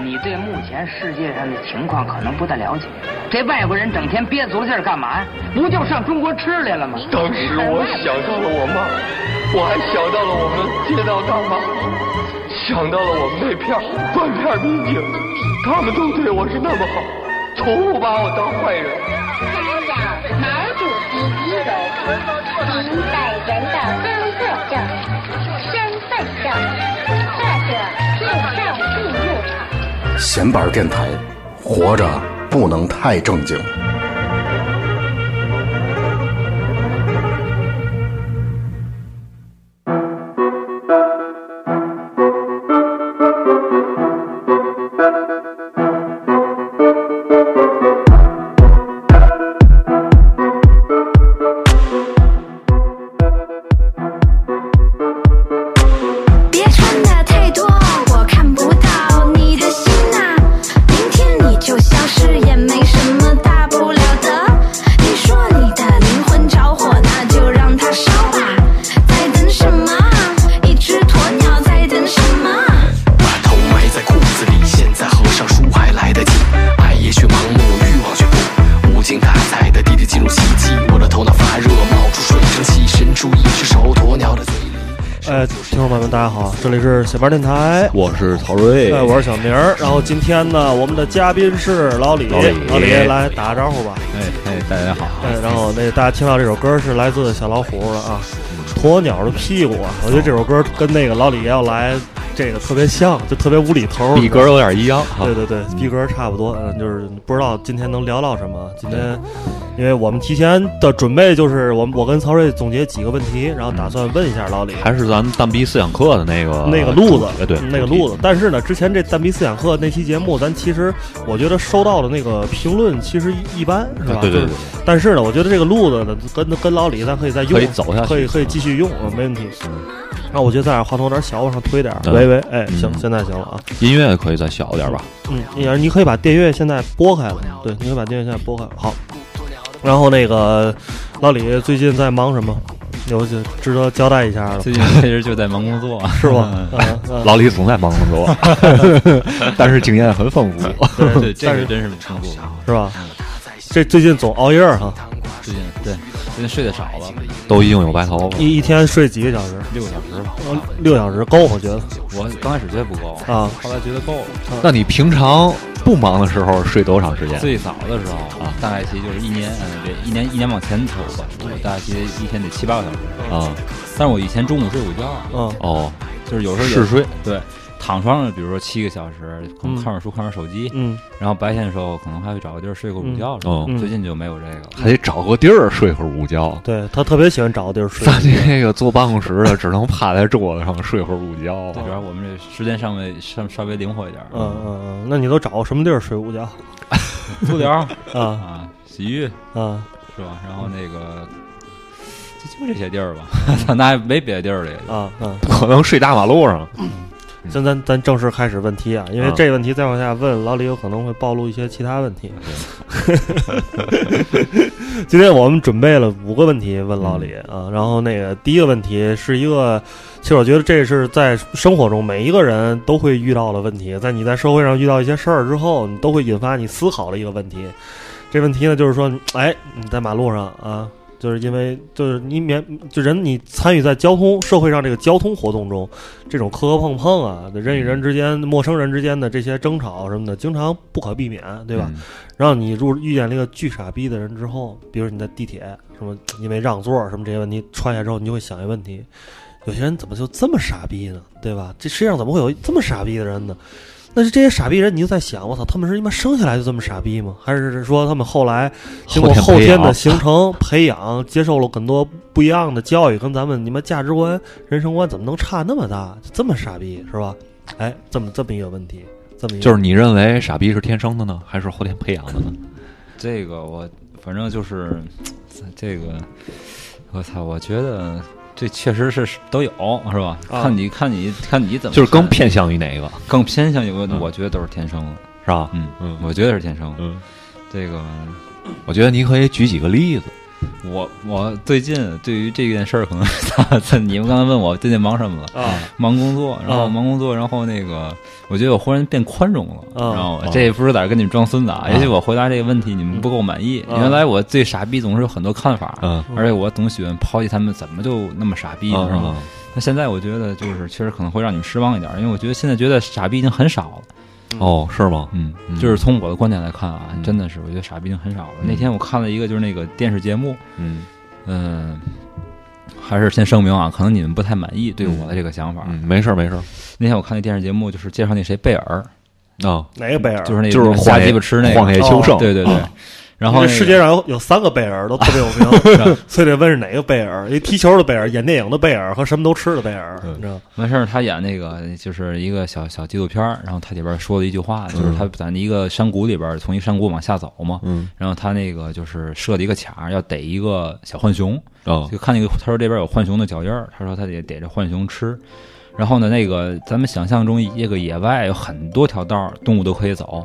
你对目前世界上的情况可能不太了解。这外国人整天憋足了劲儿干嘛呀？不就上中国吃来了吗？当时我想到了我妈，我还想到了我们街道大妈，想到了我们那片儿断片民警，他们都对我是那么好，从不把我当坏人。查找毛主席遗容，您本人的工作证、身份证或者护照进入场。闲板电台，活着不能太正经。里是小班电台，我是曹睿，哎，我是小明儿。然后今天呢，我们的嘉宾是老李，老李。来打个招呼吧。哎哎，大家好，哎，然后那大家听到这首歌是来自小老虎的啊，鸵鸟的屁股啊，我觉得这首歌跟那个老李要来这个特别像，就特别无厘头，逼格有点一样对对对，逼格差不多，嗯，就是不知道今天能聊到什么。今天，因为我们提前的准备就是我们我跟曹睿总结几个问题，然后打算问一下老李。还是咱们蛋逼思想课的那个那个路子，哎对，那个路子。但是呢，之前这蛋逼思想课那期节目，咱其实我觉得收到的那个评论其实一般，是吧？对对对就是但是呢，我觉得这个路子呢，跟跟老李咱可以再用，可以走下去可以可以继续用，嗯没问题。然后我觉得咱俩话筒有点小，往上推点喂喂，哎，行，嗯现在行了啊。音乐可以再小一点吧？嗯，你你可以把电乐现在拨开了，对，你可以把电乐现在拨开。好，然后那个老李最近在忙什么？有就值得交代一下的，最近其实就在忙工作，是吧？老李总在忙工作，但是经验很丰富。对，这但是个真是挺不是吧？这最近总熬夜哈，最近对最近睡得少了，都已经有白头发了。一一天睡几个小时？六个小时吧。呃六小时够，我觉得我刚开始觉得不够，啊。后来觉得够了。那你平常不忙的时候睡多长时间？最早的时候啊，大概其就是一年，嗯，对，一年一年往前头吧，我大概其实一天得七八个小时。啊，但是我以前中午睡午觉，嗯哦，就是有时候也嗜睡。对，躺床上，比如说七个小时，可能嗯看会儿书，看会儿手机，嗯然后白天的时候可能还会找个地儿睡个午觉。嗯嗯最近就没有这个了。还得找个地儿睡会儿午觉。对他特别喜欢找个地儿睡。咱这个坐办公室的，只能趴在桌子上睡会儿午觉。主要我们这时间上微稍稍微灵活一点。嗯嗯嗯，那你都找个什么地儿睡午觉？足疗啊啊，洗浴啊，是吧？然后那个就就这些地儿吧，那也没别的地儿了。啊嗯，可能睡大马路上。现在咱正式开始问题啊，因为啊这个问题再往下问，老李有可能会暴露一些其他问题。今天我们准备了五个问题问老李啊，然后那个第一个问题是一个，其实我觉得这是在生活中每一个人都会遇到的问题，在你在社会上遇到一些事儿之后，你都会引发你思考的一个问题。这问题呢，就是说，哎，你在马路上啊，就是因为就是你免就人你参与在交通社会上这个交通活动中，这种磕磕碰碰啊，人与人之间、陌生人之间的这些争吵什么的，经常不可避免，对吧？嗯然后你入遇见了一个巨傻逼的人之后，比如你在地铁什么因为让座什么这些问题穿下之后，你就会想一个问题：有些人怎么就这么傻逼呢？对吧？这世界上怎么会有这么傻逼的人呢？那是这些傻逼人，你就在想，我操，他们是他妈生下来就这么傻逼吗？还是说他们后来经过后天的形成、培养，接受了很多不一样的教育，跟咱们你们价值观、人生观怎么能差那么大？就这么傻逼是吧？哎，这么这么一个问题，这么一个就是你认为傻逼是天生的呢，还是后天培养的呢？这个我反正就是 这个，我操，我觉得这确实是都有，是吧？啊看你看你看你怎么，就是更偏向于哪一个，更偏向于我，嗯我觉得都是天生的。是吧？嗯嗯我觉得是天生的。嗯，这个我觉得你可以举几个例子。我我最近对于这件事儿，可能 你们刚才问我最近忙什么了啊？忙工作，然后啊忙工作，然后那个，我觉得我忽然变宽容了，啊然后这也不是在这跟你们装孙子啊，也许我回答这个问题你们不够满意。啊原来我对傻逼总是有很多看法，嗯而且我总喜欢抛弃他们怎么就那么傻逼呢，是吧？那现在我觉得就是确实可能会让你们失望一点，因为我觉得现在觉得傻逼已经很少了。哦，是吗？嗯，嗯。就是从我的观点来看啊，嗯。真的是我觉得傻逼已经很少了。嗯。那天我看了一个就是那个电视节目，嗯。嗯，还是先声明啊，可能你们不太满意对我的这个想法。嗯，没事儿没事儿。那天我看那电视节目，就是介绍那谁贝尔，啊，哪个贝尔？就是那就是瞎鸡巴吃那个，对对对。然后那个世界上有有三个贝尔都特别有名，所以得问是哪个贝尔？一踢球的贝尔，演电影的贝尔和什么都吃的贝尔，嗯你知道？完事儿，他演那个就是一个小小纪录片儿，然后他里边说了一句话，就是他在一个山谷里边儿，从一山谷往下走嘛，嗯然后他那个就是设了一个卡儿，要逮一个小浣熊，哦就看那个他说这边有浣熊的脚印儿，他说他得逮着浣熊吃。然后呢，那个咱们想象中这个野外有很多条道，动物都可以走。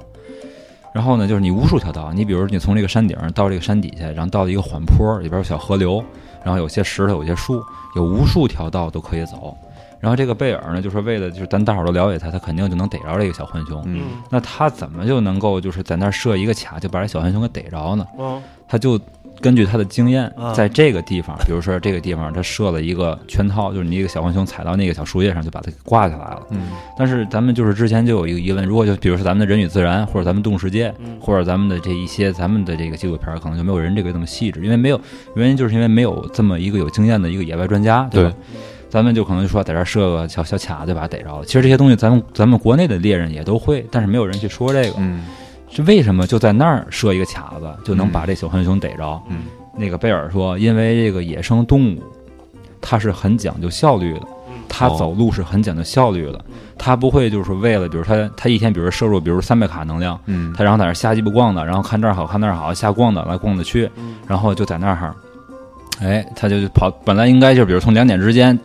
然后呢，就是你无数条道，你比如你从这个山顶儿到这个山底下，然后到了一个缓坡，里边有小河流，然后有些石头，有些树，有无数条道都可以走。然后这个贝尔呢，就是为了就是咱大伙儿都了解他，他肯定就能逮着这个小浣熊。嗯那他怎么就能够就是在那儿设一个卡，就把这小浣熊给逮着呢？嗯他就根据他的经验啊，在这个地方，比如说这个地方，他设了一个圈套，就是你一个小浣熊踩到那个小树叶上，就把它给挂下来了。嗯但是咱们就是之前就有一个疑问，如果就比如说咱们的人与自然，或者咱们动物世界，嗯或者咱们的这一些咱们的这个纪录片，可能就没有人这个这么细致，因为没有原因，就是因为没有这么一个有经验的一个野外专家，对吧？咱们就可能就说在这儿设个小小卡，就把它逮着了。其实这些东西咱们咱们国内的猎人也都会，但是没有人去说这个。嗯是为什么就在那儿设一个卡子，就能把这小浣熊逮着？嗯那个贝尔说，因为这个野生动物，它是很讲究效率的，它哦走路是很讲究效率的，它不会就是为了，比如它它一天，比如摄入，比如三百卡能量，嗯它然后在那儿瞎鸡巴逛的，然后看这儿好看那儿好，瞎逛的来逛的去，然后就在那儿。哎，他就跑，本来应该就比如从两点之间，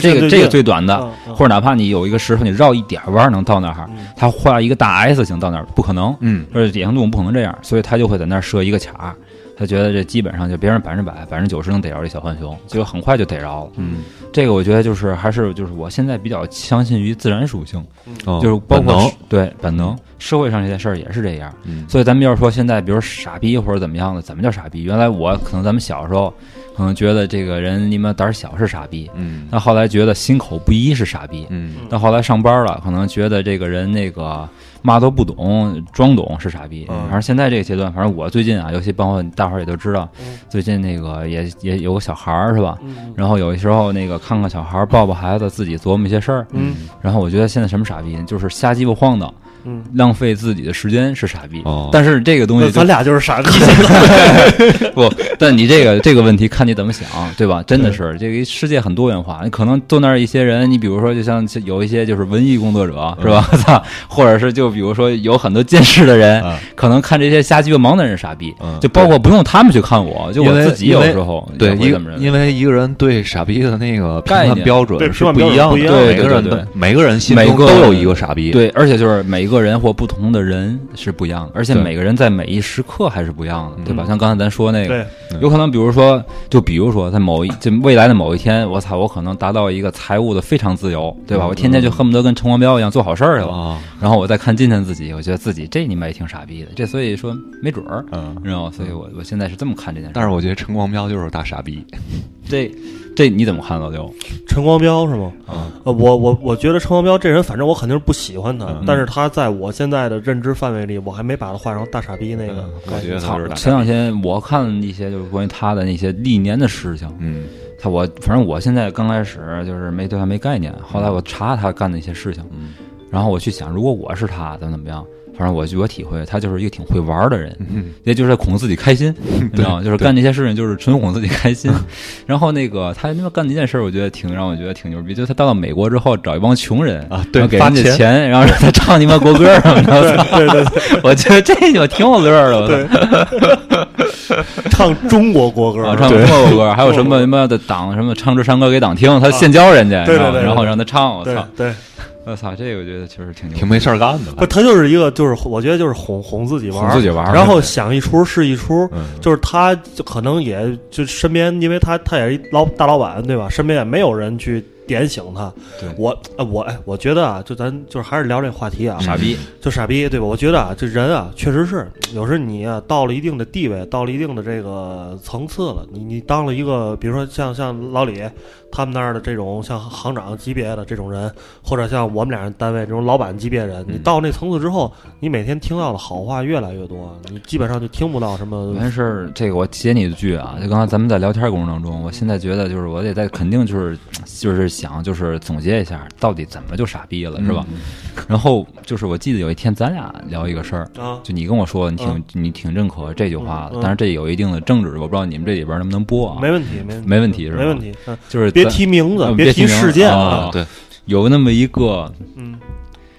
这个这个最短的，啊啊。或者哪怕你有一个石头，你绕一点弯能到那儿，他画一个大 S 型到那儿不可能，嗯。而且野生动物不可能这样，所以他就会在那儿设一个卡，他觉得这基本上就别人百分之百、百分之九十能逮着这小浣熊，结果很快就逮着了。嗯，这个我觉得就是还是就是我现在比较相信于自然属性，哦。就是包括本对本能，社会上这些事儿也是这样。嗯。所以咱们要是说现在，比如傻逼或者怎么样的，怎么叫傻逼？原来我可能咱们小时候可能觉得这个人你妈胆儿小是傻逼，嗯那后来觉得心口不一是傻逼，嗯到后来上班了，可能觉得这个人那个嘛都不懂，装懂是傻逼。嗯反正现在这个阶段，反正我最近啊，尤其包括大伙儿也都知道，最近那个也也有个小孩儿是吧？然后有的时候那个看看小孩儿，抱抱孩子，自己琢磨一些事儿。嗯然后我觉得现在什么傻逼呢？就是瞎鸡巴晃荡，嗯，浪费自己的时间是傻逼。哦。但是这个东西咱俩就是傻逼。不，但你这个这个问题看你怎么想，对吧？真的是这个世界很多元化，你可能坐那儿一些人，你比如说就像有一些就是文艺工作者，是吧？操，或者是就比如说有很多见识的人，嗯。可能看这些瞎鸡巴忙的人傻逼，嗯。就包括不用他们去看我，就我自己有时候对因为。一个人对傻逼的那个评概念。判标准是评判标准一样的，不一样每个人对对。的每个人心每个中都有一个傻逼，对，而且就是每一个人或不同的人是不一样的，而且每个人在每一时刻还是不一样的，对吧？嗯像刚才咱说那个对，有可能比如说，就比如说在某一就未来的某一天，我操，我可能达到一个财务的非常自由，对吧？我天天就恨不得跟陈光标一样做好事儿去了，啊，然后我再看今天自己，我觉得自己这你妈也挺傻逼的，这所以说没准儿，嗯你知道吗？所以我我现在是这么看这件事。但是我觉得陈光标就是大傻逼，这这你怎么看老刘？陈光标是吗？啊，呃，我我我觉得陈光标这人，反正我肯定是不喜欢他，嗯但是他在我现在的认知范围里，我还没把他画成大傻逼那个嗯概念。我觉操就是！大前两，天我看一些就是关于他的那些历年的事情，嗯他我反正我现在刚开始就是没对他没概念，后来我查他干的一些事情，嗯然后我去想，如果我是他，怎么怎么样？反正我据我体会，他就是一个挺会玩的人，嗯也就是哄自己开心，你知道吗？就是干这些事情就是纯哄自己开心。然后那个他他妈干的一件事，我觉得挺让我觉得挺牛逼，就是他到了美国之后找一帮穷人啊对给人家发钱钱，然后让他唱你妈国歌什么的。对对对，我觉得这就挺有乐儿的。对唱中国国歌，啊，唱中国国歌，还有什么什么的党什么唱支山歌给党听，他现教人家，对对对对然后让他唱，我对操！对，我操，这个我觉得确实挺挺没事儿干的不，他就是一个，就是我觉得就是哄哄自己玩儿，哄自己玩然后想一出是一出，嗯就是他就可能也就身边，因为他他也是一老大老板，对吧？身边也没有人去点醒他。对我呃我哎，我觉得啊，就咱就是还是聊这话题啊，傻逼，就傻逼，对吧？我觉得啊，这人啊，确实是有时候你啊，到了一定的地位，到了一定的这个层次了，你你当了一个，比如说像像老李他们那儿的这种像行长级别的这种人，或者像我们俩人单位这种老板级别人，你到那层次之后，你每天听到的好话越来越多，你基本上就听不到什么。完事儿，这个我接你的句啊，就刚才咱们在聊天过程当中，我现在觉得就是我得在肯定就是就是想就是总结一下，到底怎么就傻逼了，是吧？然后就是我记得有一天咱俩聊一个事儿，啊。就你跟我说你挺、嗯你挺认可这句话的，嗯但是这有一定的政治，我不知道你们这里边能不能播啊？没问题，没问题，没问题是吧？没问题。嗯。就是别提名字嗯，别提事件啊，对，有那么一个嗯，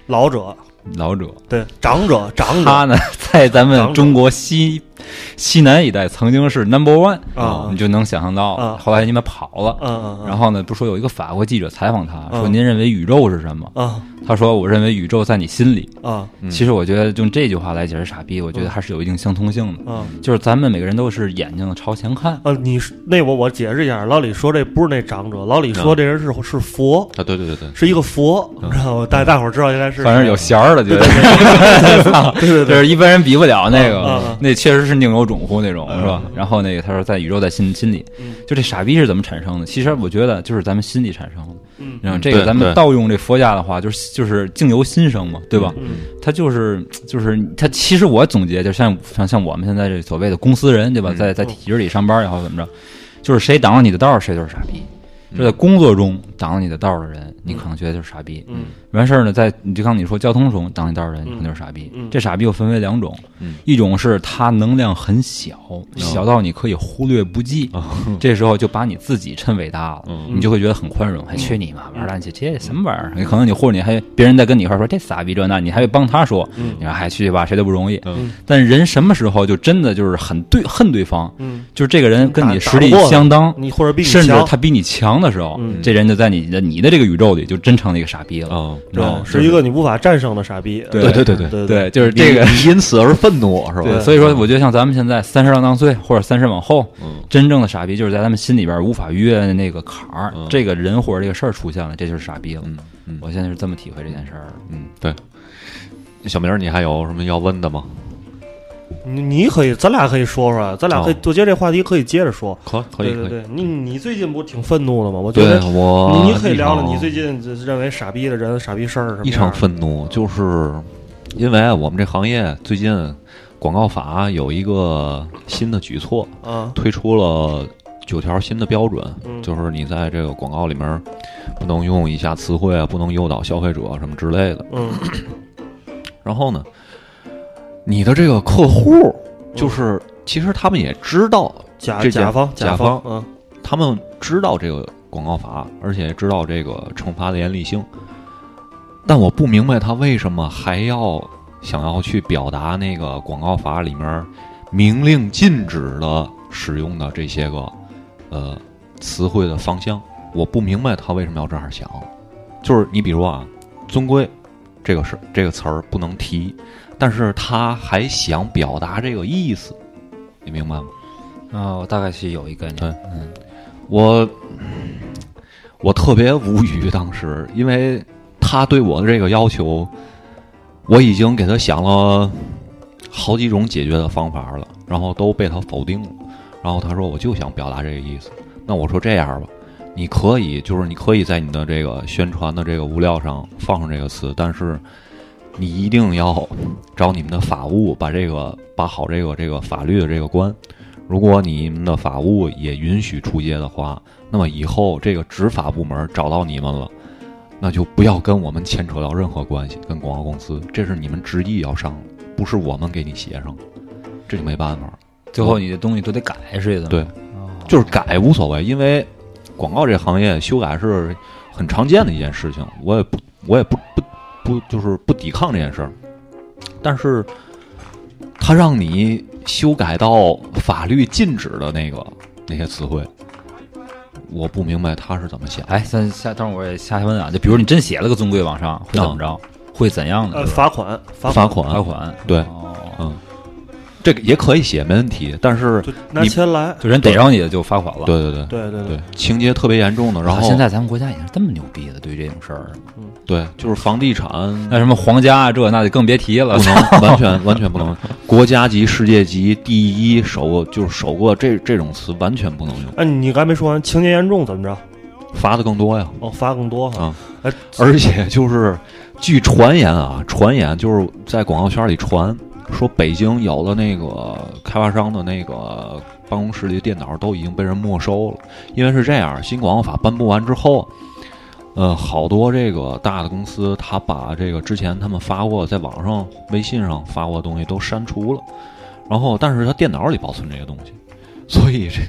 老者，老者，对长者，长者。他呢在咱们中国西西南一带曾经是 number one 啊。你就能想象到，啊。后来你们跑了。嗯嗯嗯，然后呢，不说有一个法国记者采访他说：“嗯您认为宇宙是什么？”啊。他说：“我认为宇宙在你心里。啊。其实我觉得用这句话来解释傻逼，我觉得还是有一定相通性的。啊。就是咱们每个人都是眼睛朝前看，呃，你那我我解释一下，老李说这不是那长者，老李说这人是是佛，啊，对对对对，是一个佛，你知道吗？大大伙儿知道应该是反正有弦儿的，觉得。对对对。就是一般人比不了那个嗯，那确实是宁有种乎那种，是吧？然后那个他说在宇宙在心心里嗯，就这傻逼是怎么产生的？其实我觉得就是咱们心里产生的。嗯然后这个咱们盗用这佛家的话，就是就是境由心生嘛，对吧？嗯他就是就是他，其实我总结就像像像我们现在这所谓的公司人，对吧？嗯在在体制里上班也好怎么着，就是谁挡了你的道，谁就是傻逼。就在工作中挡了你的道的人，你可能觉得就是傻逼。嗯完事儿呢，在你就刚你说交通中挡你道的人，你可能就是傻逼。嗯这傻逼又分为两种，嗯一种是他能量很小，小到你可以忽略不计，这时候就把你自己趁伟大了，嗯你就会觉得很宽容，还缺你妈玩蛋去，这什么玩意儿？可能你或者你还别人在跟你一块儿说这傻逼这那，你还会帮他说，你说还去吧，谁都不容易。嗯但人什么时候就真的就是很对恨对方，嗯，就是这个人跟你实力相当，你或者比你甚至他比你强的时候，嗯这人就在你的你的这个宇宙里就真成了一个傻逼了，啊，知道吗？是一个你无法战胜的傻逼。对对对对对对，就是这个。你因此而愤怒是吧？所以说，我觉得像咱们现在三十郎当岁或者三十往后，嗯真正的傻逼就是在他们心里边无法逾越的那个坎儿，嗯这个人或者这个事儿出现了，这就是傻逼了。嗯嗯我现在是这么体会这件事儿。嗯，对。小明，你还有什么要问的吗？你你可以，咱俩可以说说，咱俩可以哦，我觉得这话题可以接着说。可可以可以。对对对，你你最近不是挺愤怒的吗？我觉得我你你可以聊聊你最近认为傻逼的人、傻逼事儿什么一场样的愤怒，就是因为我们这行业最近广告法有一个新的举措，啊推出了九条新的标准，嗯就是你在这个广告里面不能用以下词汇啊，不能诱导消费者什么之类的。嗯然后呢，你的这个客户就是，其实他们也知道甲这甲方甲方嗯他们知道这个广告法，而且知道这个惩罚的严厉性，但我不明白他为什么还要想要去表达那个广告法里面明令禁止的使用的这些个呃词汇的方向，我不明白他为什么要这样想。就是你比如啊，尊贵这个是这个词儿不能提，但是他还想表达这个意思，你明白吗？啊，我大概是有一概念。对嗯，我我特别无语，当时因为他对我的这个要求，我已经给他想了好几种解决的方法了，然后都被他否定了。然后他说我就想表达这个意思，那我说这样吧，你可以就是你可以在你的这个宣传的这个物料上放上这个词，但是你一定要找你们的法务把这个把好这个这个法律的这个关。如果你们的法务也允许出街的话，那么以后这个执法部门找到你们了，那就不要跟我们牵扯到任何关系，跟广告公司，这是你们执意要上的，不是我们给你写上，这就没办法了。最后你的东西都得改，是这对？，就是改无所谓，因为广告这行业修改是很常见的一件事情，我也不我也不不不就是不抵抗这件事儿，但是他让你修改到法律禁止的那个那些词汇，我不明白他是怎么想。哎，咱下等会儿我也下去问啊，就比如你真写了个尊贵往上，会怎么着？会怎样的？呃，罚款，罚罚款，罚款，对哦，嗯，这个也可以写，没问题。但是拿你钱来。就人逮着你就罚款了。对对对对对对，情节特别严重的。然后啊现在咱们国家已经这么牛逼了，对于这种事儿，对，就是房地产那什么皇家啊这那就更别提了，不能完全 完全不能，国家级、世界级第一首过就是首个这这种词完全不能用，哎，你刚才没说完，情节严重怎么着？罚的更多呀。哦，罚更多哈。啊，哎，而且就是据传言啊，传言就是在广告圈里传说，北京有的那个开发商的那个办公室里的电脑都已经被人没收了，因为是这样，新广告法颁布完之后。呃，好多这个大的公司，他把这个之前他们发过在网上、微信上发过的东西都删除了，然后但是他电脑里保存这些东西，所以这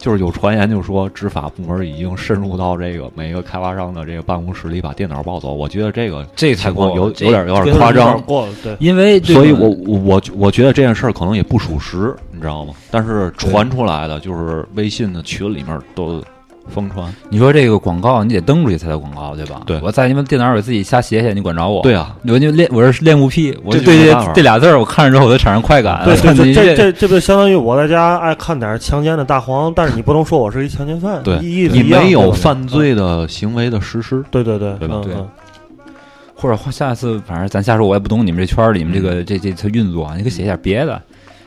就是有传言就说执法部门已经深入到这个每个开发商的这个办公室里把电脑抱走。我觉得这个这太情况有有点有点夸张，过了，对。因为这个所以我我我我觉得这件事儿可能也不属实，你知道吗？但是传出来的就是微信的群里面都疯传。你说这个广告你得登出去才叫广告，对吧？对。我在你们电脑里自己瞎写写，你管着我？对啊，我就练，我是练物癖，我这就对这这俩字儿，我看着之后我就产生快感。对 对对，这这这不就相当于我在家爱看点强奸的大黄，但是你不能说我是一强奸犯，对你没有犯罪的行为的实施，对对对。对吧？对。或者下次反正咱瞎说，我也不懂你们这圈儿里，你们这个这这这运作，你可以写点别的，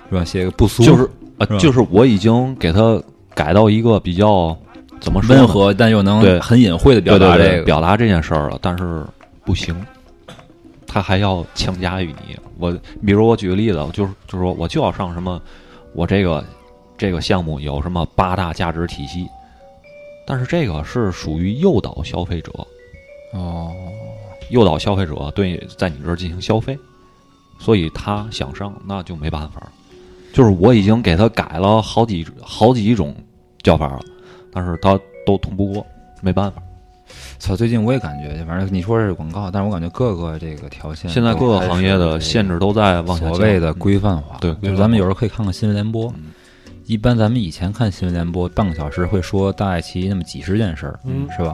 是吧？写个不俗，就是啊，就是我已经给它改到一个比较怎么说温和，但又能对很隐晦的表达这个。表达这件事儿了，但是不行，他还要强加于你。我比如我举个例子，就是就是说我就要上什么，我这个这个项目有什么八大价值体系，但是这个是属于诱导消费者，哦，诱导消费者对在你这儿进行消费，所以他想上那就没办法。就是我已经给他改了好几好几种叫法了，但是他都通不过，没办法。操！最近我也感觉，反正你说是广告，但是我感觉各个这个条线，现在各个行业的限制都在往所谓的规范化。对就是咱们有时候可以看看新闻联播。嗯一般咱们以前看新闻联播，半个小时会说大概其那么几十件事儿，嗯是吧？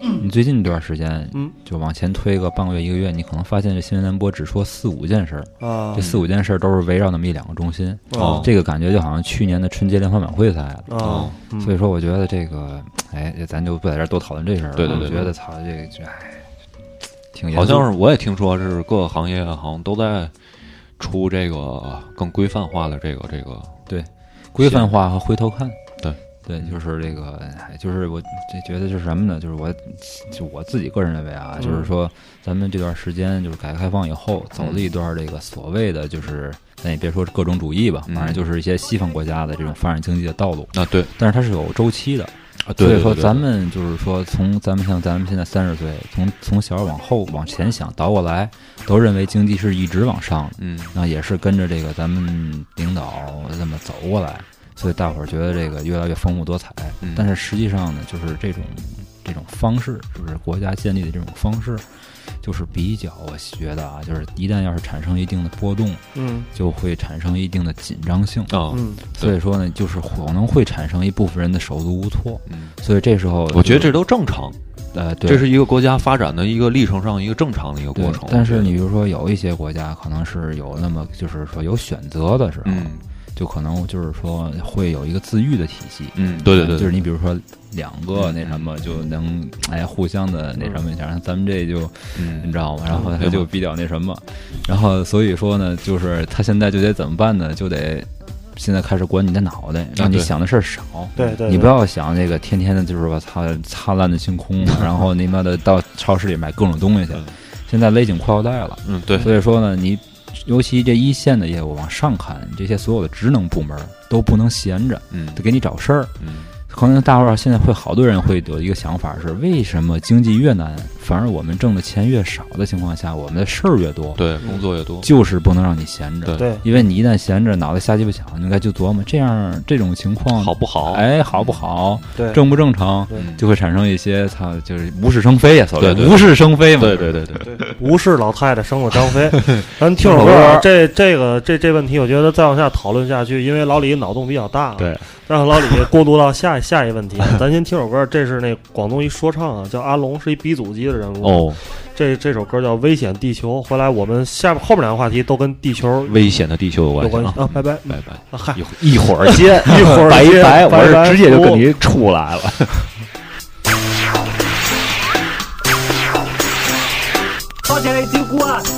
你最近一段时间，嗯，就往前推个半个月、一个月，你可能发现这新闻联播只说四五件事儿，啊。这四五件事儿都是围绕那么一两个中心。哦。这个感觉就好像去年的春节联欢晚会赛了。哦，嗯所以说，我觉得这个，哎，咱就不在这儿多讨论这事儿了。对对对我觉得操，这哎，挺严肃。好像是我也听说是各个行业好像都在出这个更规范化的这个这个对规范化和回头看。对对，就是这个，哎就是我这觉得就是什么呢？就是我就我自己个人认为啊，嗯就是说咱们这段时间就是改革开放以后走了一段这个所谓的就是。咱也别说各种主义吧，嗯反正就是一些西方国家的这种发展经济的道路，啊对。但是它是有周期的，啊对，所以说，咱们就是说，从咱们像咱们现在三十岁，从从小往后往前想倒过来，都认为经济是一直往上的，嗯。那也是跟着这个咱们领导这么走过来，所以大伙儿觉得这个越来越丰富多彩。嗯但是实际上呢，就是这种这种方式，就是国家建立的这种方式，就是比较我觉得啊，就是一旦要是产生一定的波动，嗯就会产生一定的紧张性。啊嗯所以说呢，就是可能会产生一部分人的手足无措。嗯，所以这时候，我觉得这都正常，呃，对，这是一个国家发展的一个历程上一个正常的一个过程。但是你比如说有一些国家可能是有那么就是说有选择的时候，嗯就可能就是说会有一个自愈的体系。嗯对对对，就是你比如说两个那什么就能哎互相的那什么一下，咱们这就嗯你知道吗？然后他就比较那什么，然后所以说呢，就是他现在就得怎么办呢？就得现在开始管你的脑袋，让你想的事儿少。对对，你不要想那个天天的，就是我操灿烂的星空，然后你妈的到超市里买各种东西去嗯。现在勒紧裤腰带了，嗯对所以说呢，你尤其这一线的业务往上看，这些所有的职能部门都不能闲着，嗯得给你找事儿。嗯可能大伙儿现在会好多人会有一个想法是：为什么经济越难，反而我们挣的钱越少的情况下，我们的事儿越多？对工作越多，就是不能让你闲着。对对因为你一旦闲着，脑袋瞎鸡巴想，你应该就琢磨这样这种情况好不好？哎，好不好，对正不正常，就会产生一些操，就是无事生非呀，所谓对对无事生非嘛。对对对对，无事老太太生了张飞。咱听首歌啊，这这个这这问题，我觉得再往下讨论下去，因为老李脑洞比较大，对，让老李过渡到下下一问题。咱先听首歌，这是那广东一说唱啊，叫阿龙，是一鼻祖级的人物。哦，这这首歌叫《危险地球》。回来我们下面后面两个话题都跟地球危险的地球有有关系啊！关系啊！拜拜拜拜，啊嗨，一一会儿见，一会儿见 拜拜，我拜拜是直接就跟你出来了。多謝你照顧啊！啊！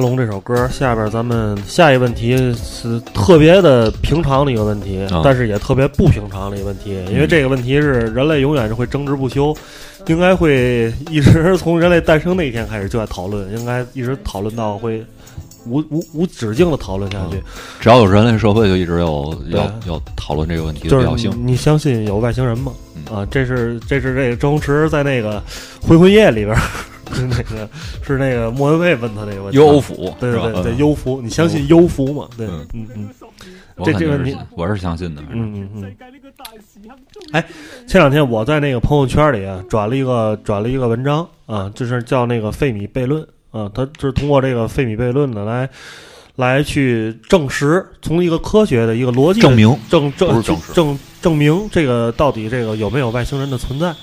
龙这首歌，下边咱们下一问题是特别的平常的一个问题，啊但是也特别不平常的一个问题，因为这个问题是人类永远是会争执不休，应该会一直从人类诞生那一天开始就在讨论，应该一直讨论到会无无无止境的讨论下去。只要有人类社会，就一直有对要要讨论这个问题的就是必要性。你相信有外星人吗？嗯啊，这是这是这个周星驰在那个《回魂夜》里边儿，是那个是那个莫文蔚问他那个问题。幽浮是吧对对对对，嗯幽浮，你相信幽浮吗？对，嗯嗯嗯。这这问题，我是相信的。嗯嗯嗯。哎，前两天我在那个朋友圈里啊转了一个转了一个文章啊，就是叫那个费米悖论啊，他就是通过这个费米悖论呢来来去证实，从一个科学的一个逻辑证明证证证证证明这个到底这个有没有外星人的存在。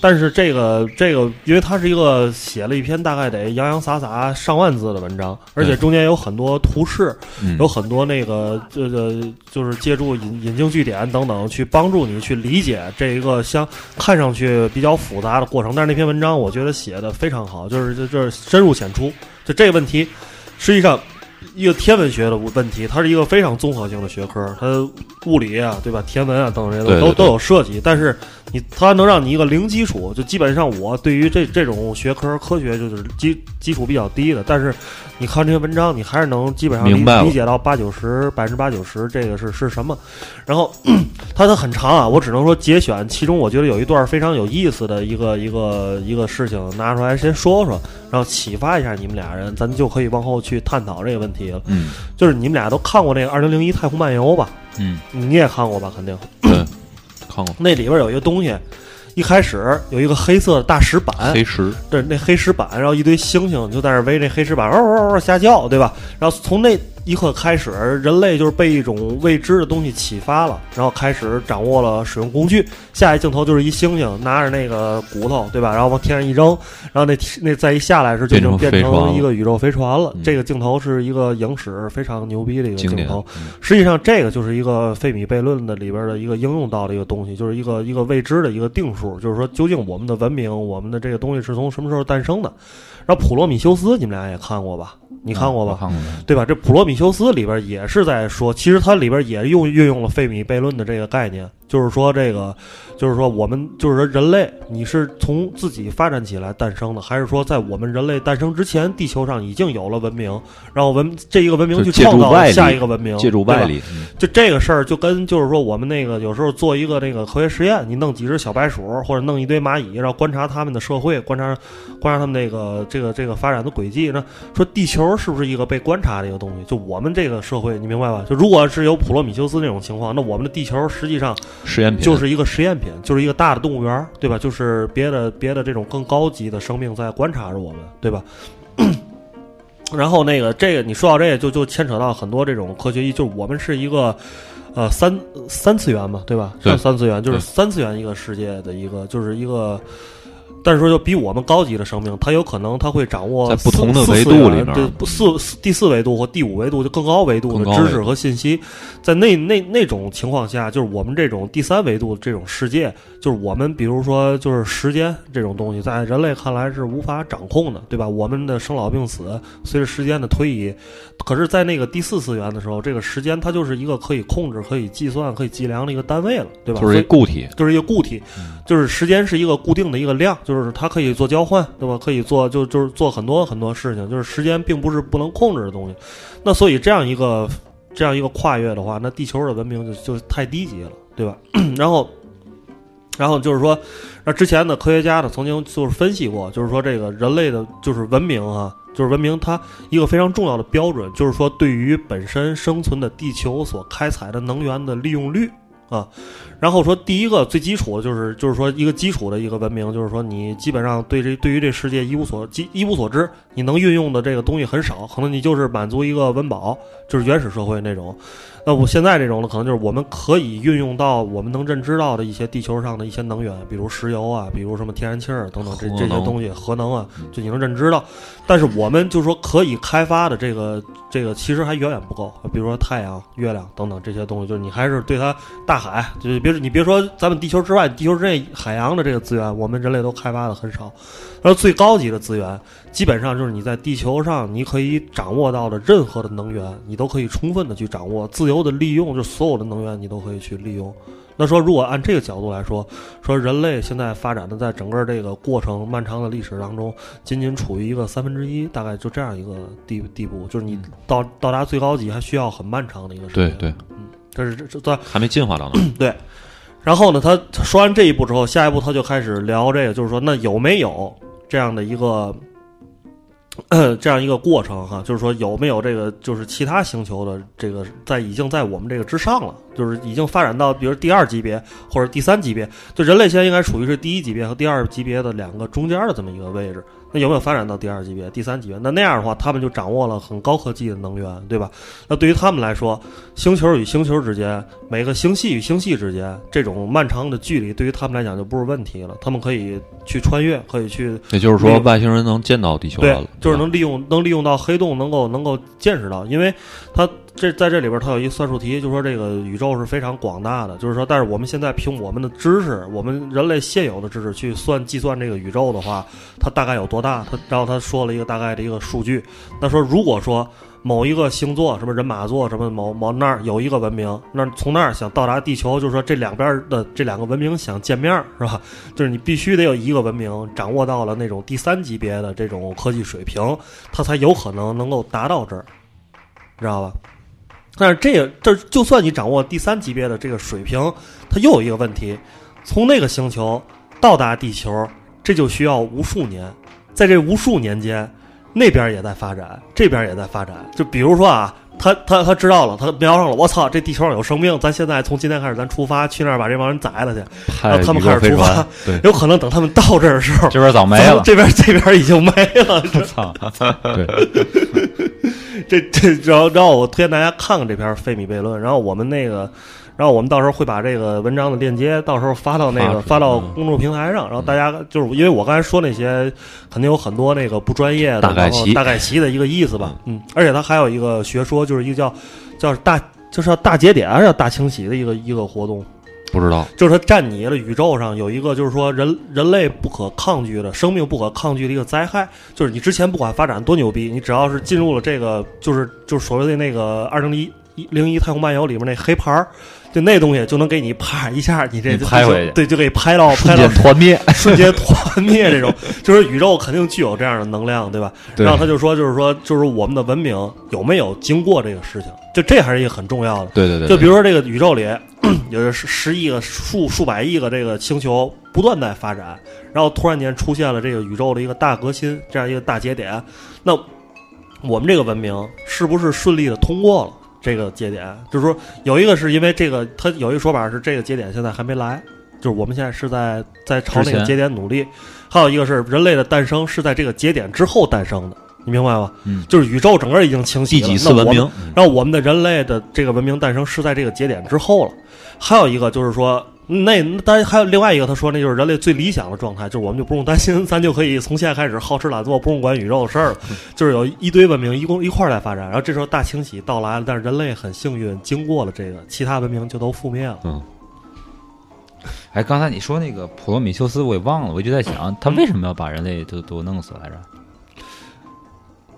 但是这个这个，因为它是一个写了一篇大概得洋洋洒洒上万字的文章，而且中间有很多图示，嗯有很多那个这个就是借助引引经据典等等，去帮助你去理解这一个相看上去比较复杂的过程。但是那篇文章我觉得写的非常好，就是这这深入浅出。就这个问题，实际上一个天文学的问题，它是一个非常综合性的学科，它物理啊，对吧？天文啊等等这些都都都有涉及，但是你它能让你一个零基础，就基本上我对于这这种学科科学就是基基础比较低的，但是你看这些文章，你还是能基本上理明白理解到八九十百分之八九十这个是是什么。然后它 它很长啊，我只能说节选其中我觉得有一段非常有意思的一个一个一个事情拿出来先说说，然后启发一下你们俩人，咱就可以往后去探讨这个问题。问题了。嗯就是你们俩都看过那个《二零零一太空漫游》吧？嗯你也看过吧？肯定。对，看过那里边有一个东西，一开始有一个黑色的大石板，黑石，对，那黑石板，然后一堆猩猩就在那围着黑石板，嗷嗷嗷瞎叫，对吧？然后从那一刻开始，人类就是被一种未知的东西启发了，然后开始掌握了使用工具。下一镜头就是一猩猩拿着那个骨头，对吧？然后往天上一扔，然后那那再一下来时就变成就变成一个宇宙飞船了。嗯这个镜头是一个影史非常牛逼的一个镜头。实际上，这个就是一个费米悖论的里边的一个应用到的一个东西，就是一个一个未知的一个定数，就是说究竟我们的文明，我们的这个东西是从什么时候诞生的。然后《普罗米修斯》，你们俩也看过吧？你看过吧？看过。对吧？这《普罗米修斯》里边也是在说，其实它里边也用运用了费米悖论的这个概念，就是说这个，就是说我们就是说人类，你是从自己发展起来诞生的，还是说在我们人类诞生之前，地球上已经有了文明，然后文这一个文明去创造了下一个文明，借助外力，嗯就这个事儿，就跟就是说，我们那个有时候做一个那个科学实验，你弄几只小白鼠，或者弄一堆蚂蚁，然后观察他们的社会，观察观察他们那个这个这个发展的轨迹。那说地球是不是一个被观察的一个东西？就我们这个社会，你明白吧？就如果是有普罗米修斯那种情况，那我们的地球实际上实验品就是一个实验品，就是一个大的动物园儿，对吧？就是别的别的这种更高级的生命在观察着我们，对吧？然后那个这个你说到这个就就牵扯到很多这种科学意义，就是我们是一个呃三三次元嘛，对吧？对三次元就是三次元一个世界的一个就是一个。但是说，就比我们高级的生命，它有可能它会掌握在不同的维度里面对四四第四维度或第五维度就更高维度的知识和信息，在那那那种情况下，就是我们这种第三维度这种世界，就是我们比如说就是时间这种东西，在人类看来是无法掌控的，对吧？我们的生老病死随着时间的推移，可是，在那个第四次元的时候，这个时间它就是一个可以控制、可以计算、可以计量的一个单位了，对吧？就是一个固体，就是一个固体，就是时间是一个固定的一个量，就是它可以做交换，对吧？可以做就就是做很多很多事情，就是时间并不是不能控制的东西。那所以这样一个这样一个跨越的话，那地球的文明就就太低级了，对吧？然后。然后就是说，那之前的科学家呢曾经就是分析过，就是说这个人类的就是文明啊，就是文明它一个非常重要的标准，就是说对于本身生存的地球所开采的能源的利用率啊。然后说第一个最基础的就是就是说一个基础的一个文明，就是说你基本上对这对于这世界一无所一一无所知，你能运用的这个东西很少，可能你就是满足一个温饱，就是原始社会那种。那我现在这种呢，可能就是我们可以运用到我们能认知到的一些地球上的一些能源，比如石油啊，比如什么天然气儿等等这这些东西，核能啊，就你能认知到。但是我们就是说可以开发的这个这个其实还远远不够，比如说太阳、月亮等等这些东西，就是你还是对它大海，就是别你别说咱们地球之外、地球之内海洋的这个资源，我们人类都开发的很少。而最高级的资源，基本上就是你在地球上你可以掌握到的任何的能源，你都可以充分的去掌握，自由的利用，就所有的能源你都可以去利用。那说，如果按这个角度来说，说人类现在发展的在整个这个过程漫长的历史当中，仅仅处于一个三分之一，大概就这样一个地地步，就是你到到达最高级还需要很漫长的一个时间。对对，嗯这是这这在还没进化到呢。对。然后呢，他说完这一步之后，下一步他就开始聊这个，就是说，那有没有这样的一个呃 这样一个过程哈？就是说，有没有这个就是其他星球的这个在已经在我们这个之上了，就是已经发展到比如第二级别或者第三级别，就人类现在应该处于是第一级别和第二级别的两个中间的这么一个位置。那有没有发展到第二级别、第三级别？那那样的话，他们就掌握了很高科技的能源，对吧？那对于他们来说，星球与星球之间，每个星系与星系之间，这种漫长的距离，对于他们来讲就不是问题了。他们可以去穿越，可以去，也就是说，外星人能见到地球对了，，就是能利用能利用到黑洞，能够能够见识到，因为它这在这里边它有一算术题，就是说这个宇宙是非常广大的，就是说，但是我们现在凭我们的知识，我们人类现有的知识去算计算这个宇宙的话，它大概有多大？它然后他说了一个大概的一个数据，那说如果说某一个星座，什么人马座，什么某某那儿有一个文明，那从那儿想到达地球，就是说这两边的这两个文明想见面，是吧？就是你必须得有一个文明掌握到了那种第三级别的这种科技水平，它才有可能能够达到这儿，知道吧？但是这也这就算你掌握第三级别的这个水平，它又有一个问题，从那个星球到达地球，这就需要无数年，在这无数年间，那边也在发展，这边也在发展。就比如说啊，他他他知道了，他瞄上了，我操，这地球上有生命，咱现在从今天开始，咱出发去那儿把这帮人宰了去，派然后他们开始出发，，对，有可能等他们到这儿的时候，这边早没了，这边这边已经没了。我操，这这，然后然后我推荐大家看看这篇费米悖论，然后我们那个，然后我们到时候会把这个文章的链接到时候发到那个发到嗯。公众平台上，然后大家就是因为我刚才说那些肯定有很多那个不专业的，大概大概齐的一个意思吧，嗯，而且它还有一个学说，就是一个叫叫大就是叫大节点还是叫大清洗的一个一个活动，不知道，就是它占你的宇宙上有一个就是说人人类不可抗拒的生命不可抗拒的一个灾害，就是你之前不管发展多牛逼，你只要是进入了这个就是就是所谓的那个二零一零一太空漫游里面那黑牌儿，就那东西就能给你啪一下，你这你拍回去。对，就给拍到拍到团灭，瞬间团灭这种，就是宇宙肯定具有这样的能量，对吧？对。然后他就说，就是说，就是我们的文明有没有经过这个事情，就这还是一个很重要的。对对对，就比如说这个宇宙里 有十十亿个、数数百亿个这个星球不断在发展，然后突然间出现了这个宇宙的一个大革新，这样一个大节点，那我们这个文明是不是顺利的通过了这个节点？就是说，有一个是因为这个，他有一个说法是这个节点现在还没来，就是我们现在是在在朝那个节点努力；还有一个是人类的诞生是在这个节点之后诞生的，你明白吗？嗯就是宇宙整个已经清晰了，第几次文明？然后我们的人类的这个文明诞生是在这个节点之后了。还有一个就是说，那当然还有另外一个，他说那就是人类最理想的状态，就是我们就不用担心，咱就可以从现在开始好吃懒做，不用管宇宙的事儿了。就是有一堆文明一共一块儿在发展，然后这时候大清洗到来了，但是人类很幸运经过了这个，其他文明就都覆灭了。嗯，哎，刚才你说那个普罗米修斯，我也忘了，我一直在想，他为什么要把人类都都弄死来着？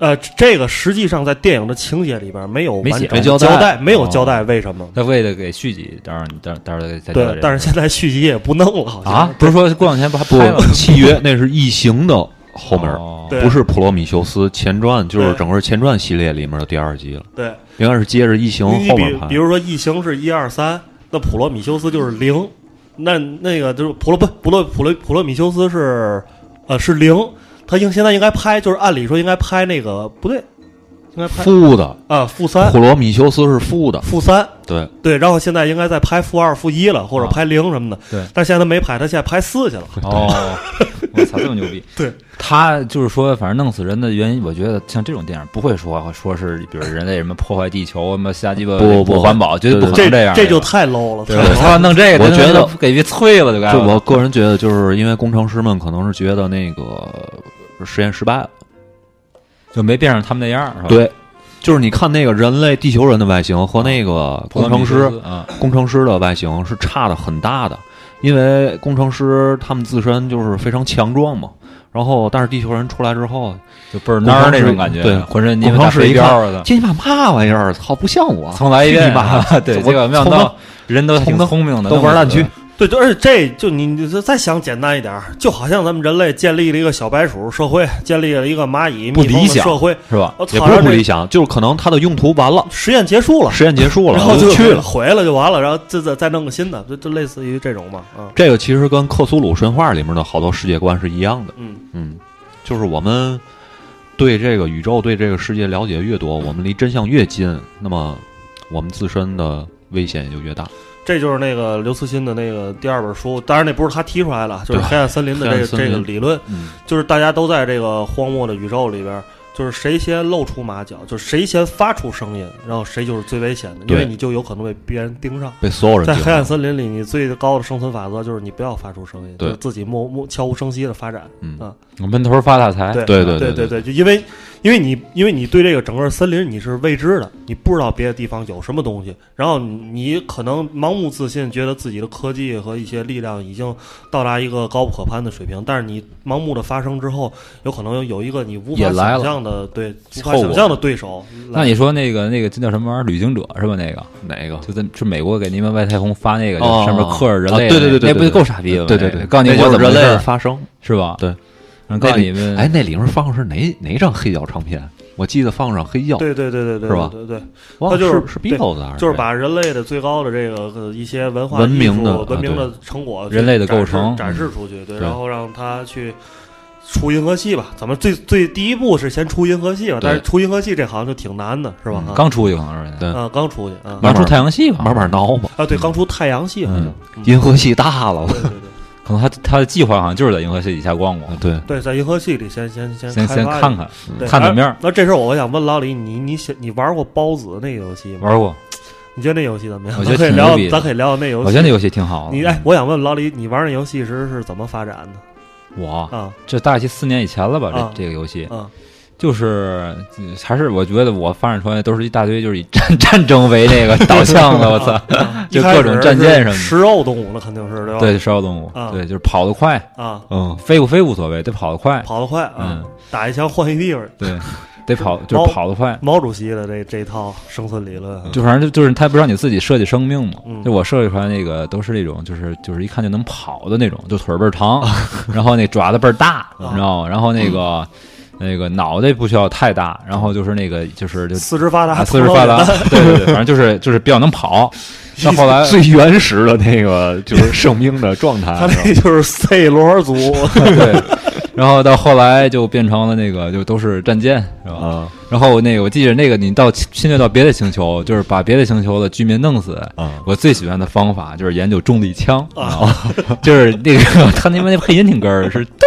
呃，这个实际上在电影的情节里边没有没写完整没交代交代，没有哦交代为什么。他为了给续集，当然当当然再对，但是现在续集也不弄了，好像啊，不是说过两天不还不拍了吗？契约那是异形的后面，哦不是普罗米修斯前传，就是整个前传系列里面的第二集了，对。应该是接着异形后面拍比。如说异形是一二三，那普罗米修斯就是零，那那个就是普罗不普罗普罗普罗米修斯是呃是零，他应现在应该拍就是按理说应该拍那个不对，应该拍负的，啊负三普罗米修斯是负的，负三对，对，然后现在应该在拍负二负一了，或者啊拍零什么的，对但现在他没拍，他现在拍四去了，哦，我操，这么牛逼！对，他就是说，反正弄死人的原因，我觉得像这种电影不会说说是，比如人类什么破坏地球，什么瞎鸡巴不不不环保，绝对不可这能这样。这就太 low 了，对他要弄这个，我觉得给逼脆了，就该就我个人觉得，就是因为工程师们可能是觉得那个实验失败了，就没变成他们那样，是吧？对，就是你看那个人类地球人的外形和那个工程师工程师的外形是差的很大的，因为工程师他们自身就是非常强壮嘛。然后，但是地球人出来之后，就倍儿蔫儿那种感觉，对浑身工程师一的，这你妈嘛玩意儿？操，不像我！重来一遍！对，我结果没想到人都挺聪明的，都玩烂去弄死。对，就而且这就你你再想简单一点儿，就好像咱们人类建立了一个小白鼠社会，建立了一个蚂蚁不理想的社会，是吧？我也不是不理想，就是可能它的用途完了，实验结束了，实验结束了，然后就我去了。毁了就完了，然后再再再弄个新的，就就类似于这种嘛，嗯，这个其实跟克苏鲁神话里面的好多世界观是一样的，嗯，嗯，就是我们对这个宇宙、对这个世界了解越多，我们离真相越近，那么我们自身的危险也就越大。这就是那个刘慈欣的那个第二本书，当然那不是他提出来的，就是黑暗森林的这个这个理论，嗯，就是大家都在这个荒漠的宇宙里边，就是谁先露出马脚，就是谁先发出声音，然后谁就是最危险的，因为你就有可能被别人盯上。被所有人在黑暗森林里，你最高的生存法则就是你不要发出声音，对就是自己默默悄无声息的发展。嗯啊，闷头发大财，对对对对对对，就因为因为你因为你对这个整个森林你是未知的，你不知道别的地方有什么东西，然后你可能盲目自信，觉得自己的科技和一些力量已经到达一个高不可攀的水平，但是你盲目的发生之后，有可能有一个你无法想象的对无法想象的对手。那你说那个那个这叫什么玩意儿？旅行者是吧？那个哪个？就在是美国给你们外太空发那个，就哦上面刻着人类对对对对那不就对够傻逼了吗？对对对，告诉你我怎么发生。是吧？对，然后告诉那里你们，哎，那里面放的是哪哪张黑胶唱片？我记得放上黑胶，对对对对对，是吧对对对，忘了它就是是是对 Beatles 还是谁就是把人类的最高的这个呃一些文化文明的啊文明的成果去人类的构成展示出去，对，对然后让他去出银河系吧，咱们最最第一步是先出银河系吧，但是出银河系这好像就挺难的，是吧？啊刚出去可能是对啊，刚出去啊刚出太阳系吧，慢慢挠吧。啊，对，刚出太阳系好像嗯，银河系大了，对对对可能他他的计划好像就是在银河系底下逛逛，对，对，在银河系里先先先先先看看对看对面哎那这时候我想问老李，你你想你玩过包子那个游戏吗？玩过，你觉得那游戏怎么样？我觉得咱可以聊挺牛逼，咱可以聊聊那游戏。我觉得那游戏挺好的。你哎，我想问老李，你玩那游戏时是怎么发展的？我啊这大概四年以前了吧，啊这这个游戏啊就是嗯还是我觉得我发展出来都是一大堆就是以战 战争为那个导向的，我操，就各种战舰什么的。食肉动物那肯定是对吧？对，食肉动物，啊对，就是跑得快，啊，嗯，飞不飞无所谓，得跑得快，跑得快啊嗯，打一枪换一地方。对，得跑，就是跑得快。毛主席的这这套生存理论，就反正就就是他不让你自己设计生命嘛，嗯就我设计出来那个都是那种就是就是一看就能跑的那种，就腿倍儿长，然后那爪子倍儿大，你知道吗？然后那个 那个脑袋不需要太大，然后就是那个就是就四肢发达，啊四肢发达，对对对，反正就是就是比较能跑。到后来最原始的那个就是圣兵的状态，他那就是 C 罗族，对，然后到后来就变成了那个就都是战舰，是吧？啊然后那个我记得那个你到侵略到别的星球，就是把别的星球的居民弄死。啊我最喜欢的方法就是研究重力枪，啊就是那个他那边那配音挺哏儿是嘟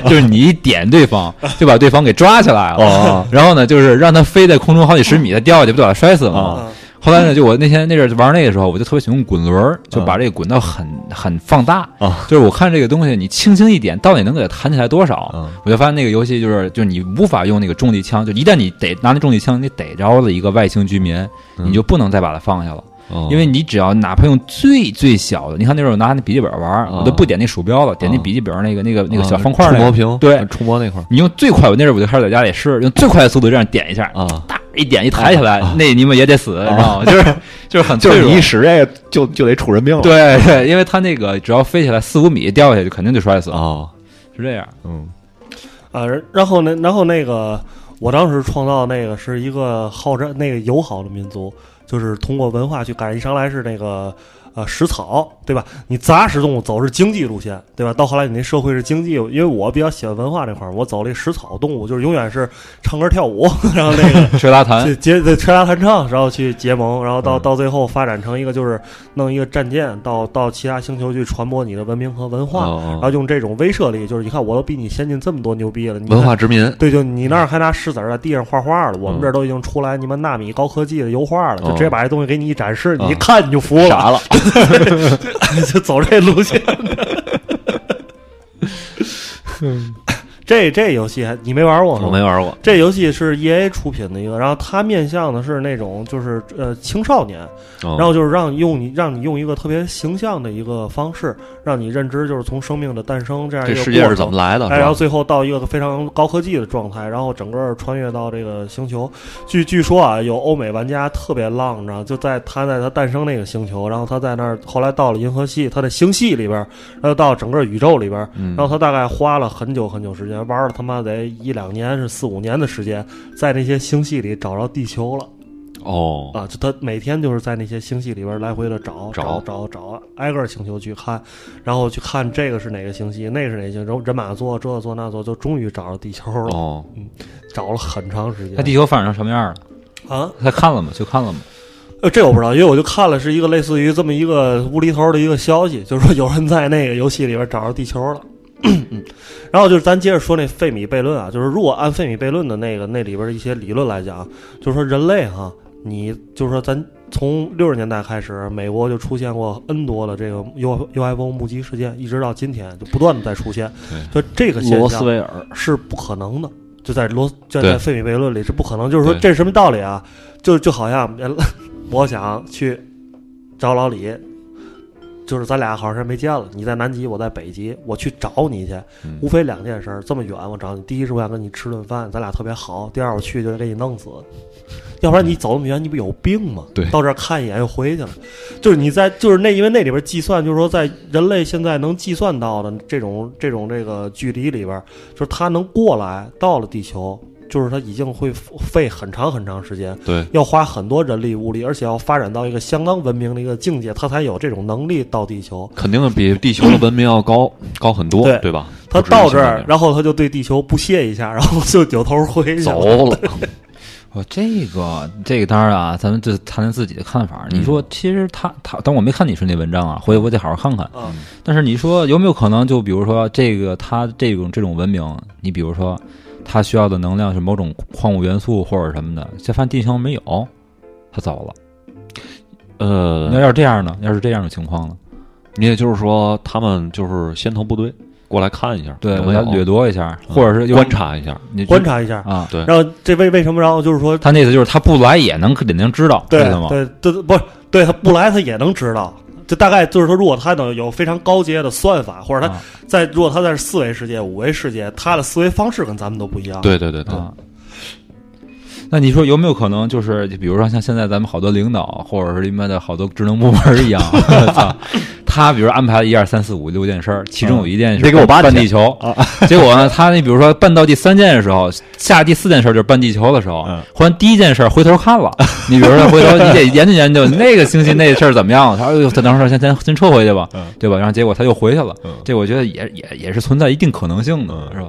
儿，就是你一点对方就把对方给抓起来了，哦然后呢就是让他飞在空中好几十米，他掉下去不就把他摔死了吗？啊后来呢，就我那天那阵儿玩那个时候，我就特别喜欢滚轮儿，就把这个滚到很很放大。啊。就是我看这个东西，你轻轻一点，到底能给它弹起来多少？嗯。我就发现那个游戏就是，就是你无法用那个重力枪，就一旦你逮拿那重力枪，你逮着了一个外星居民，你就不能再把它放下了。哦。因为你只要哪怕用最最小的，你看那时候我拿那笔记本玩，我都不点那鼠标了，点那笔记本那个那个那个小方块儿那个触摸屏，对，触摸那块儿。你用最快，我那阵儿我就开始在家里试，用最快的速度这样点一下，啊，大一点一抬起来，那你们也得死，你知道吗？就是就是很脆弱就是你一使这个就就得出人命了。对对，因为他那个只要飞起来四五米掉下去，肯定就摔死，啊，是这样。嗯啊，然后呢，然后那个我当时创造那个是一个好战那个友好的民族，就是通过文化去改。一上来是那个呃食草，对吧？你杂食动物走是经济路线，对吧？到后来你那社会是经济，因为我比较喜欢文化这块儿，我走了一食草动物，就是永远是唱歌跳舞，然后那个吹拉弹去结 对吹拉弹唱，然后去结盟，然后到嗯。到最后发展成一个就是弄一个战舰到到其他星球去传播你的文明和文化，哦然后用这种威慑力，就是你看我都比你先进这么多牛逼了，你文化殖民，对，就你那儿还拿石子儿在地上画画了，我们这儿都已经出来你们纳米高科技的油画了，就直接把这东西给你一展示，你一看你就服了，哦傻了，就走这路线。这这游戏还你没玩过吗？我没玩过。这游戏是 E A 出品的一个，然后它面向的是那种就是呃青少年，然然后就是让你用你让你用一个特别形象的一个方式，让你认知就是从生命的诞生这样一个这世界是过程怎么来的？哎，然后最后到一个非常高科技的状态，然后整个穿越到这个星球。据据说啊，有欧美玩家特别浪，你知道，就在他在他诞生那个星球，然后他在那儿，后来到了银河系，他的星系里边，然后到整个宇宙里边，嗯然后他大概花了很久很久时间，玩了他妈得一两年是四五年的时间，在那些星系里找着地球了。哦，啊，就他每天就是在那些星系里边来回的找找找找，挨个星球去看，然后去看这个是哪个星系，那个是哪个星，然后人马座这座那座，就终于找着地球了。哦，找了很长时间。他地球发展成什么样了？啊，他看了吗？去看了吗？呃，这我不知道，因为我就看了是一个类似于这么一个无厘头的一个消息，就是说有人在那个游戏里边找着地球了。嗯，然后就是咱接着说那费米悖论啊，就是如果按费米悖论的那个那里边的一些理论来讲，就是说人类哈，你就是说咱从六十年代开始，美国就出现过 N 多的这个 U UFO 目击事件，一直到今天就不断的在出现，就这个现象罗斯威尔。是不可能的，就在罗就在费米悖论里是不可能，就是说这是什么道理啊？就就好像呃 我想去找老李，就是咱俩好长时间没见了，你在南极，我在北极，我去找你去，嗯无非两件事儿，这么远我找你，第一是我想跟你吃顿饭，咱俩特别好；第二我去就得给你弄死，要不然你走那么远，你不有病吗？对到这儿看一眼又回去了，就是你在就是那因为那里边计算，就是说在人类现在能计算到的这种这种这个距离里边，就是他能过来到了地球，就是它已经会费很长很长时间，对，要花很多人力物力，而且要发展到一个相当文明的一个境界，它才有这种能力到地球。肯定比地球的文明要高 高很多，对对吧？他到这儿然后他就对地球不屑一下，然后就扭头回去走了。我这个这个当然啊，咱们就谈谈自己的看法。嗯你说，其实他他，但我没看你说那文章啊，回去我得好好看看。嗯。但是你说有没有可能，就比如说这个他这种这种文明，你比如说他需要的能量是某种矿物元素或者什么的，这发现地球没有，他走了。呃，那要是这样呢？要是这样的情况呢？你也就是说，他们就是先头部队过来看一下，对，我要掠夺一下，嗯或者是观察一下，你观察一下，啊。对，然后这为为什么？然后就是说，他那意思就是他不来也能肯定知道，对知道吗？对对，不是对他不来他也能知道。就大概就是说，如果他能有非常高阶的算法，或者他啊在如果他在四维世界、五维世界，他的思维方式跟咱们都不一样。对对对对，啊。那你说有没有可能，就是比如说像现在咱们好多领导，或者是里面的好多职能部门一样，操，他比如安排了一二三四五六件事儿，其中有一件是得给我地球，结果呢，他那比如说办到第三件的时候，下第四件事儿就是搬地球的时候嗯，忽然第一件事儿回头看了，你比如说回头你得研究研究那个星期那事儿怎么样，他说哎呦，他等会儿先先先撤回去吧，嗯对吧？然后结果他又回去了嗯，这我觉得也也也是存在一定可能性的，嗯是吧？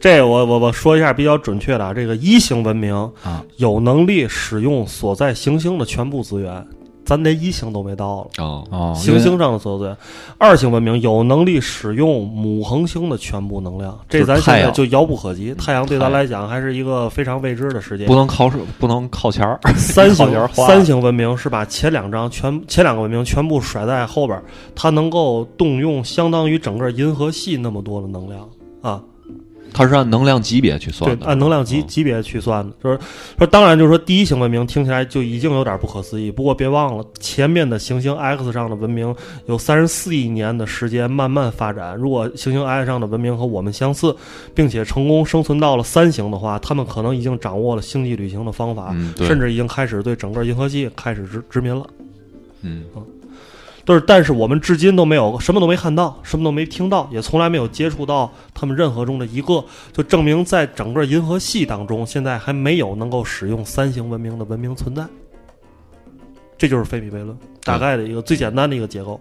这我我我说一下比较准确的啊，这个一星文明啊有能力使用所在行星的全部资源，咱连一星都没到了。哦，哦，行星上的所有资源，二星文明有能力使用母恒星的全部能量，这咱现在就遥不可及。太阳对咱来讲还是一个非常未知的世界不。能靠不能靠前儿，三星靠前儿花三星文明是把前两张全前两个文明全部甩在后边儿，它能够动用相当于整个银河系那么多的能量啊。它是按能量级别去算对，的，按能量级嗯级别去算的，就是说，当然就是说，第一型文明听起来就已经有点不可思议。不过别忘了，前面的行星 X 上的文明有三十四亿年的时间慢慢发展。如果行星 X 上的文明和我们相似，并且成功生存到了三型的话，他们可能已经掌握了星际旅行的方法，嗯甚至已经开始对整个银河系开始殖殖民了。嗯都是，但是我们至今都没有什么都没看到，什么都没听到，也从来没有接触到他们任何中的一个，就证明在整个银河系当中，现在还没有能够使用三星文明的文明存在。这就是费米悖论大概的一个最简单的一个结构，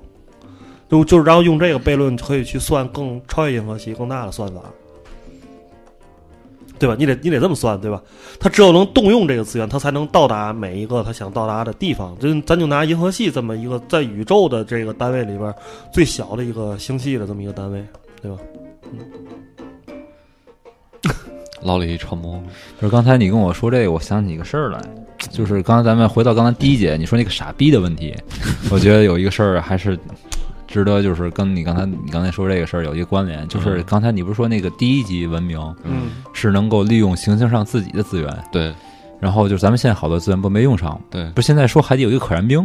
就就是然后用这个悖论可以去算更超越银河系更大的算法，对吧？你得你得这么算，对吧？他只有能动用这个资源，他才能到达每一个他想到达的地方。就咱就拿银河系这么一个在宇宙的这个单位里边最小的一个星系的这么一个单位，对吧？嗯 老李沉默，就是刚才你跟我说这个，我想起一个事儿来，就是刚才咱们回到刚才第一节，你说那个傻逼的问题，我觉得有一个事儿还是值得，就是跟你刚才你刚才说这个事儿有一个关联，就是刚才你不是说那个第一级文明嗯，是能够利用行星上自己的资源，对。然后就是咱们现在好多资源不没用上，对。不是现在说海底有一个可燃冰，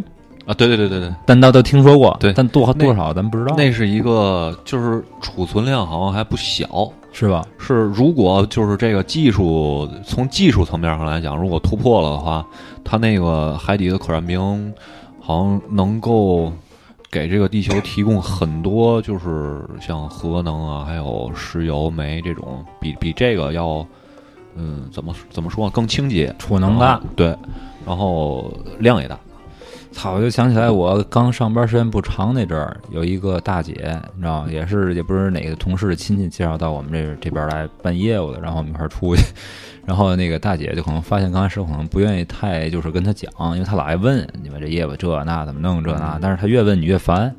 啊，对对对对对，但大家都听说过，对。但多多少咱不知道，那是一个就是储存量好像还不小，是吧？是如果就是这个技术从技术层面上来讲，如果突破了的话，它那个海底的可燃冰好像能够给这个地球提供很多，就是像核能啊，还有石油、煤这种，比比这个要，嗯，怎么怎么说更清洁，储能大。对，然后量也大，操！我就想起来，我刚上班时间不长那阵儿，有一个大姐，你知道，也是也不是哪个同事的亲戚介绍到我们这这边来办业务的，然后我们一块儿出去，然后那个大姐就可能发现刚开始可能不愿意太就是跟他讲，因为他老爱问你们这业务这那怎么弄这那，但是他越问你越烦。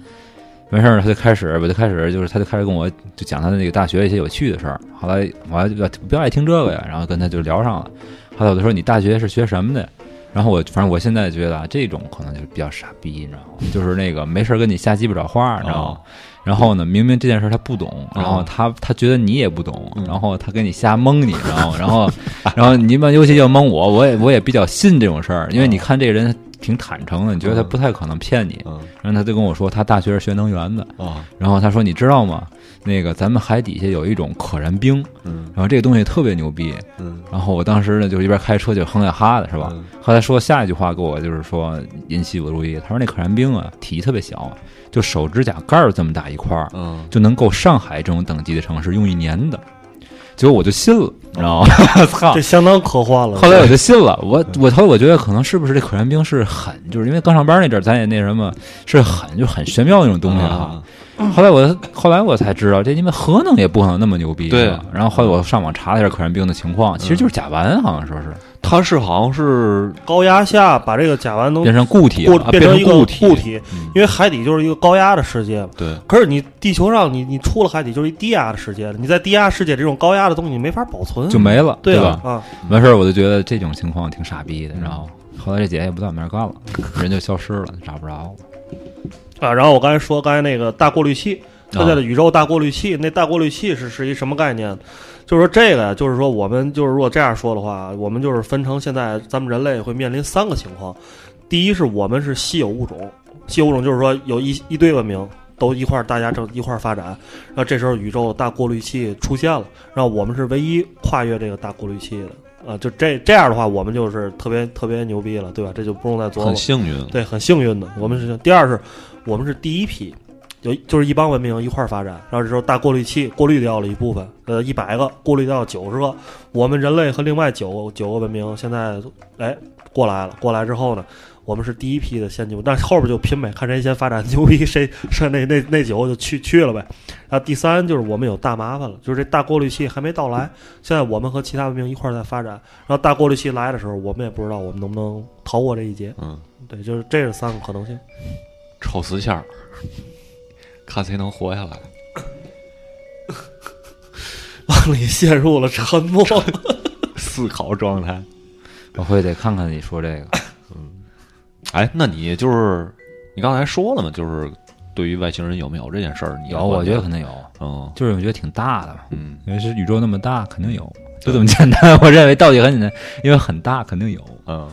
完事儿，他就开始，我就开始，就是他就开始跟我就讲他的那个大学一些有趣的事儿。后来我还比较比较爱听这个呀，然后跟他就聊上了。后来我就说你大学是学什么的？然后我反正我现在觉得啊，这种可能就是比较傻逼，你知道吗？就是那个没事儿跟你瞎鸡巴找话，你知道吗？然后呢，明明这件事他不懂，然后他他觉得你也不懂，然后他给你瞎蒙你，然后？然后 然后你们尤其要蒙我，我也我也比较信这种事儿，因为你看这个人挺坦诚的，你觉得他不太可能骗你。嗯然后他就跟我说，他大学是学能源的，啊，然后他说你知道吗？那个咱们海底下有一种可燃冰，嗯然后这个东西特别牛逼，嗯然后我当时呢，就一边开车就哼呀哈的，是吧？嗯后来说下一句话给我就是说引起我注意，他说那可燃冰啊，体积特别小，就手指甲盖儿这么大一块儿，嗯就能够上海这种等级的城市用一年的。结果我就信了，你知道吗？操这！相当科幻了。后来我就信了，我我后来我觉得可能是不是这可燃冰是很，就是因为刚上班那阵儿，咱也那什么，是很就很玄妙那种东西啊。后来我后来我才知道，这因为核能也不可能那么牛逼。对吧然后后来我上网查了一下可燃冰的情况，其实就是甲烷，好像说是它是好像是高压下把这个甲烷能变成固体变成一个固体。固体，因为海底就是一个高压的世界嘛。对，可是你地球上你你出了海底就是一低压的世界了，你在低压世界这种高压的东西你没法保存，就没了，对吧？啊，完事儿我就觉得这种情况挺傻逼的，然后后来这姐也不在我们那儿干了，人就消失了，找不着了。啊，然后我刚才说刚才那个大过滤器，它啊叫宇宙大过滤器，那大过滤器是是一什么概念？就是说这个呀，就是说我们就是如果这样说的话，我们就是分成现在咱们人类会面临三个情况。第一是我们是稀有物种，稀有物种就是说有一一堆文明都一块儿大家正一块儿发展，然后这时候宇宙大过滤器出现了，然后我们是唯一跨越这个大过滤器的。啊，就这这样的话，我们就是特别特别牛逼了，对吧？这就不用再琢磨很。幸运。对，很幸运的。我们是第二是，我们是第一批，就就是一帮文明一块儿发展，然后这时候大过滤器过滤掉了一部分，呃，一百个过滤掉九十个，我们人类和另外九九个文明现在哎过来了，过来之后呢，我们是第一批的先进，但是后边就拼呗，看谁先发展牛逼，谁剩那那那九个就去去了呗。然后第三就是我们有大麻烦了，就是这大过滤器还没到来，现在我们和其他文明一块儿在发展，然后大过滤器来的时候，我们也不知道我们能不能逃过这一劫。嗯，对，就是这是三个可能性。抽死签儿，看谁能活下来。往里陷入了沉默。思考状态。我会得看看你说这个，嗯哎，那你就是你刚才说了嘛，就是对于外星人有没有这件事儿，你有，我觉得肯定有，嗯就是我觉得挺大的嘛，嗯因为是宇宙那么大，肯定有，就这么简单。我认为道理很简单，因为很大，肯定有。嗯，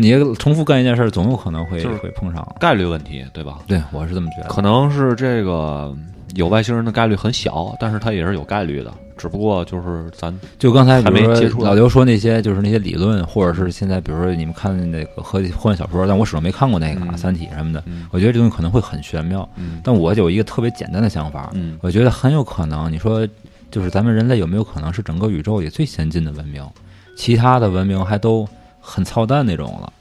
就是你重复干一件事儿，总有可能会就是会碰上。概率问题，对吧？对，我是这么觉得。可能是这个有外星人的概率很小，但是它也是有概率的，只不过就是咱就刚才还没老刘说那些，就是那些理论，或者是现在比如说你们看那个科技科幻小说，但我始终没看过那个《嗯三体》什么的。嗯我觉得这东西可能会很玄妙，嗯但我有一个特别简单的想法，嗯我觉得很有可能，你说就是咱们人类有没有可能是整个宇宙里最先进的文明，其他的文明还都很操蛋那种了，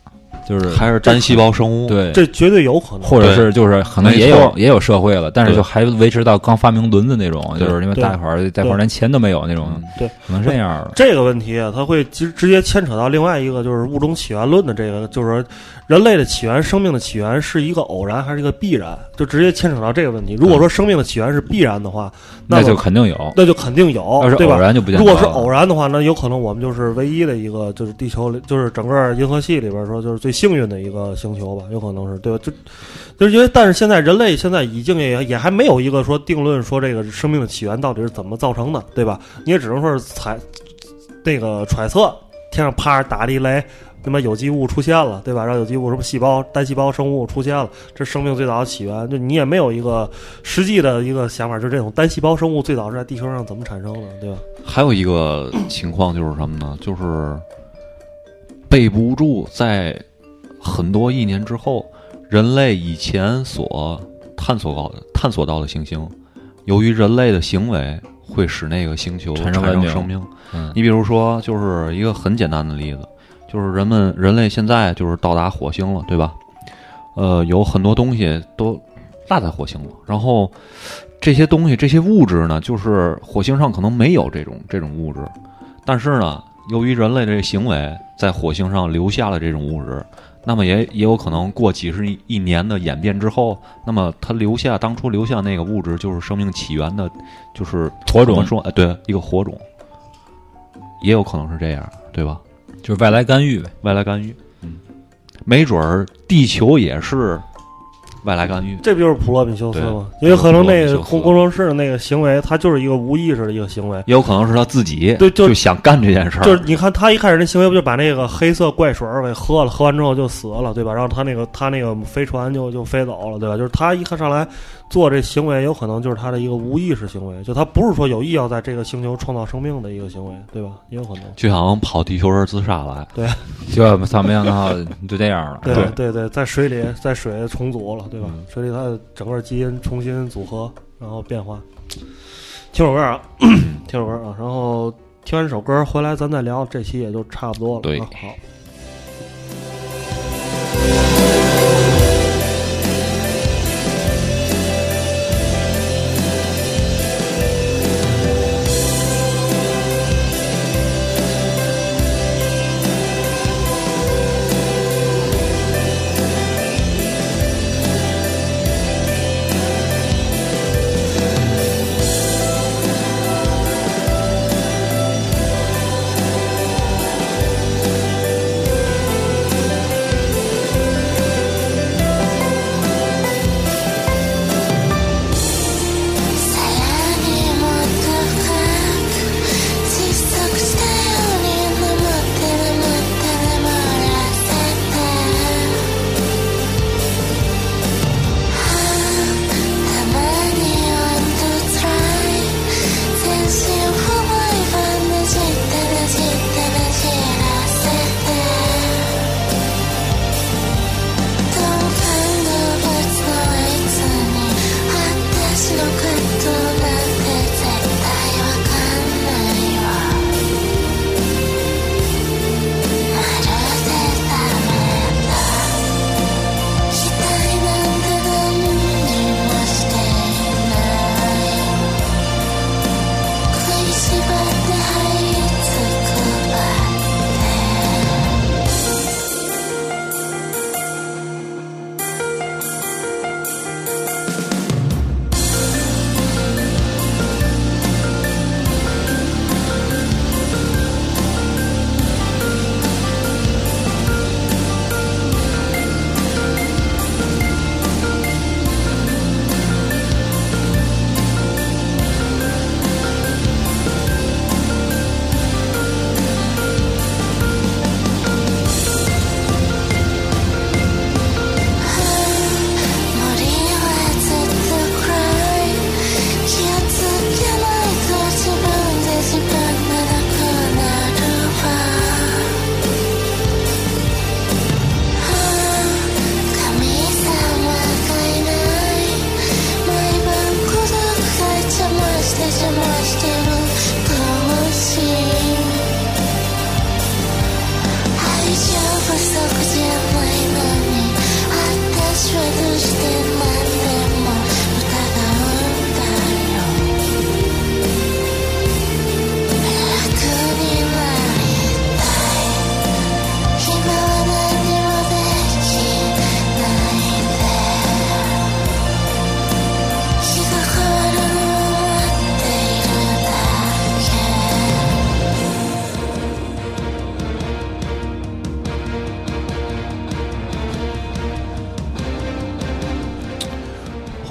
就是还是单细胞生物，对。这绝对有可能。或者是就是可能也有也有社会了，但是就还维持到刚发明轮子那种，就是因为大一会儿大一会儿连钱都没有那种，对，可能这样的。这个问题啊，它会直直接牵扯到另外一个，就是物种起源论的这个，就是说人类的起源、生命的起源是一个偶然还是一个必然，就直接牵扯到这个问题。如果说生命的起源是必然的话，那就肯定有。那就肯定有是，对吧偶？然就不如果是偶然的话，那有可能我们就是唯一的一个，就是地球里，就是整个银河系里边说，就是最幸运的一个星球吧，有可能是对吧？就就是因为，但是现在人类现在已经也也还没有一个说定论说这个生命的起源到底是怎么造成的，对吧？你也只能说是猜那个揣测，天上啪打了一雷。他妈有机物出现了，对吧？让有机物什么细胞、单细胞生物出现了，这生命最早的起源。就你也没有一个实际的一个想法，就是这种单细胞生物最早是在地球上怎么产生的，对吧？还有一个情况就是什么呢？就是背不住在很多亿年之后，人类以前所探索到的探索到的行星，由于人类的行为，会使那个星球产产生生生命。嗯你比如说，就是一个很简单的例子，就是人们人类现在就是到达火星了，对吧？呃，有很多东西都落在火星了，然后这些东西这些物质呢，就是火星上可能没有这种这种物质，但是呢，由于人类这个行为，在火星上留下了这种物质，那么也也有可能过几十亿亿年的演变之后，那么它留下当初留下那个物质，就是生命起源的，就是火种说？哎，对，一个火种，也有可能是这样，对吧？就是外来干预呗。外来干预，嗯，没准儿地球也是外来干预，这不就是普罗米修斯吗？因为可能那个工工程师的那个行为，他就是一个无意识的一个行为。也有可能是他自己对就想干这件事儿，就是你看他一开始那行为，不就把那个黑色怪水给喝了，喝完之后就死了，对吧？然后他那个他那个飞船就就飞走了，对吧？就是他一看上来做这行为，有可能就是他的一个无意识行为，就他不是说有意要在这个星球创造生命的一个行为，对吧？也有可能。就想跑地球人自杀来，对就操没想到就这样了。对对对对，在水里在水重组了，对吧？水里它的整个基因重新组合，然后变化。听首歌啊，听首歌啊，然后听完这首歌回来咱再聊，这期也就差不多了。对啊好。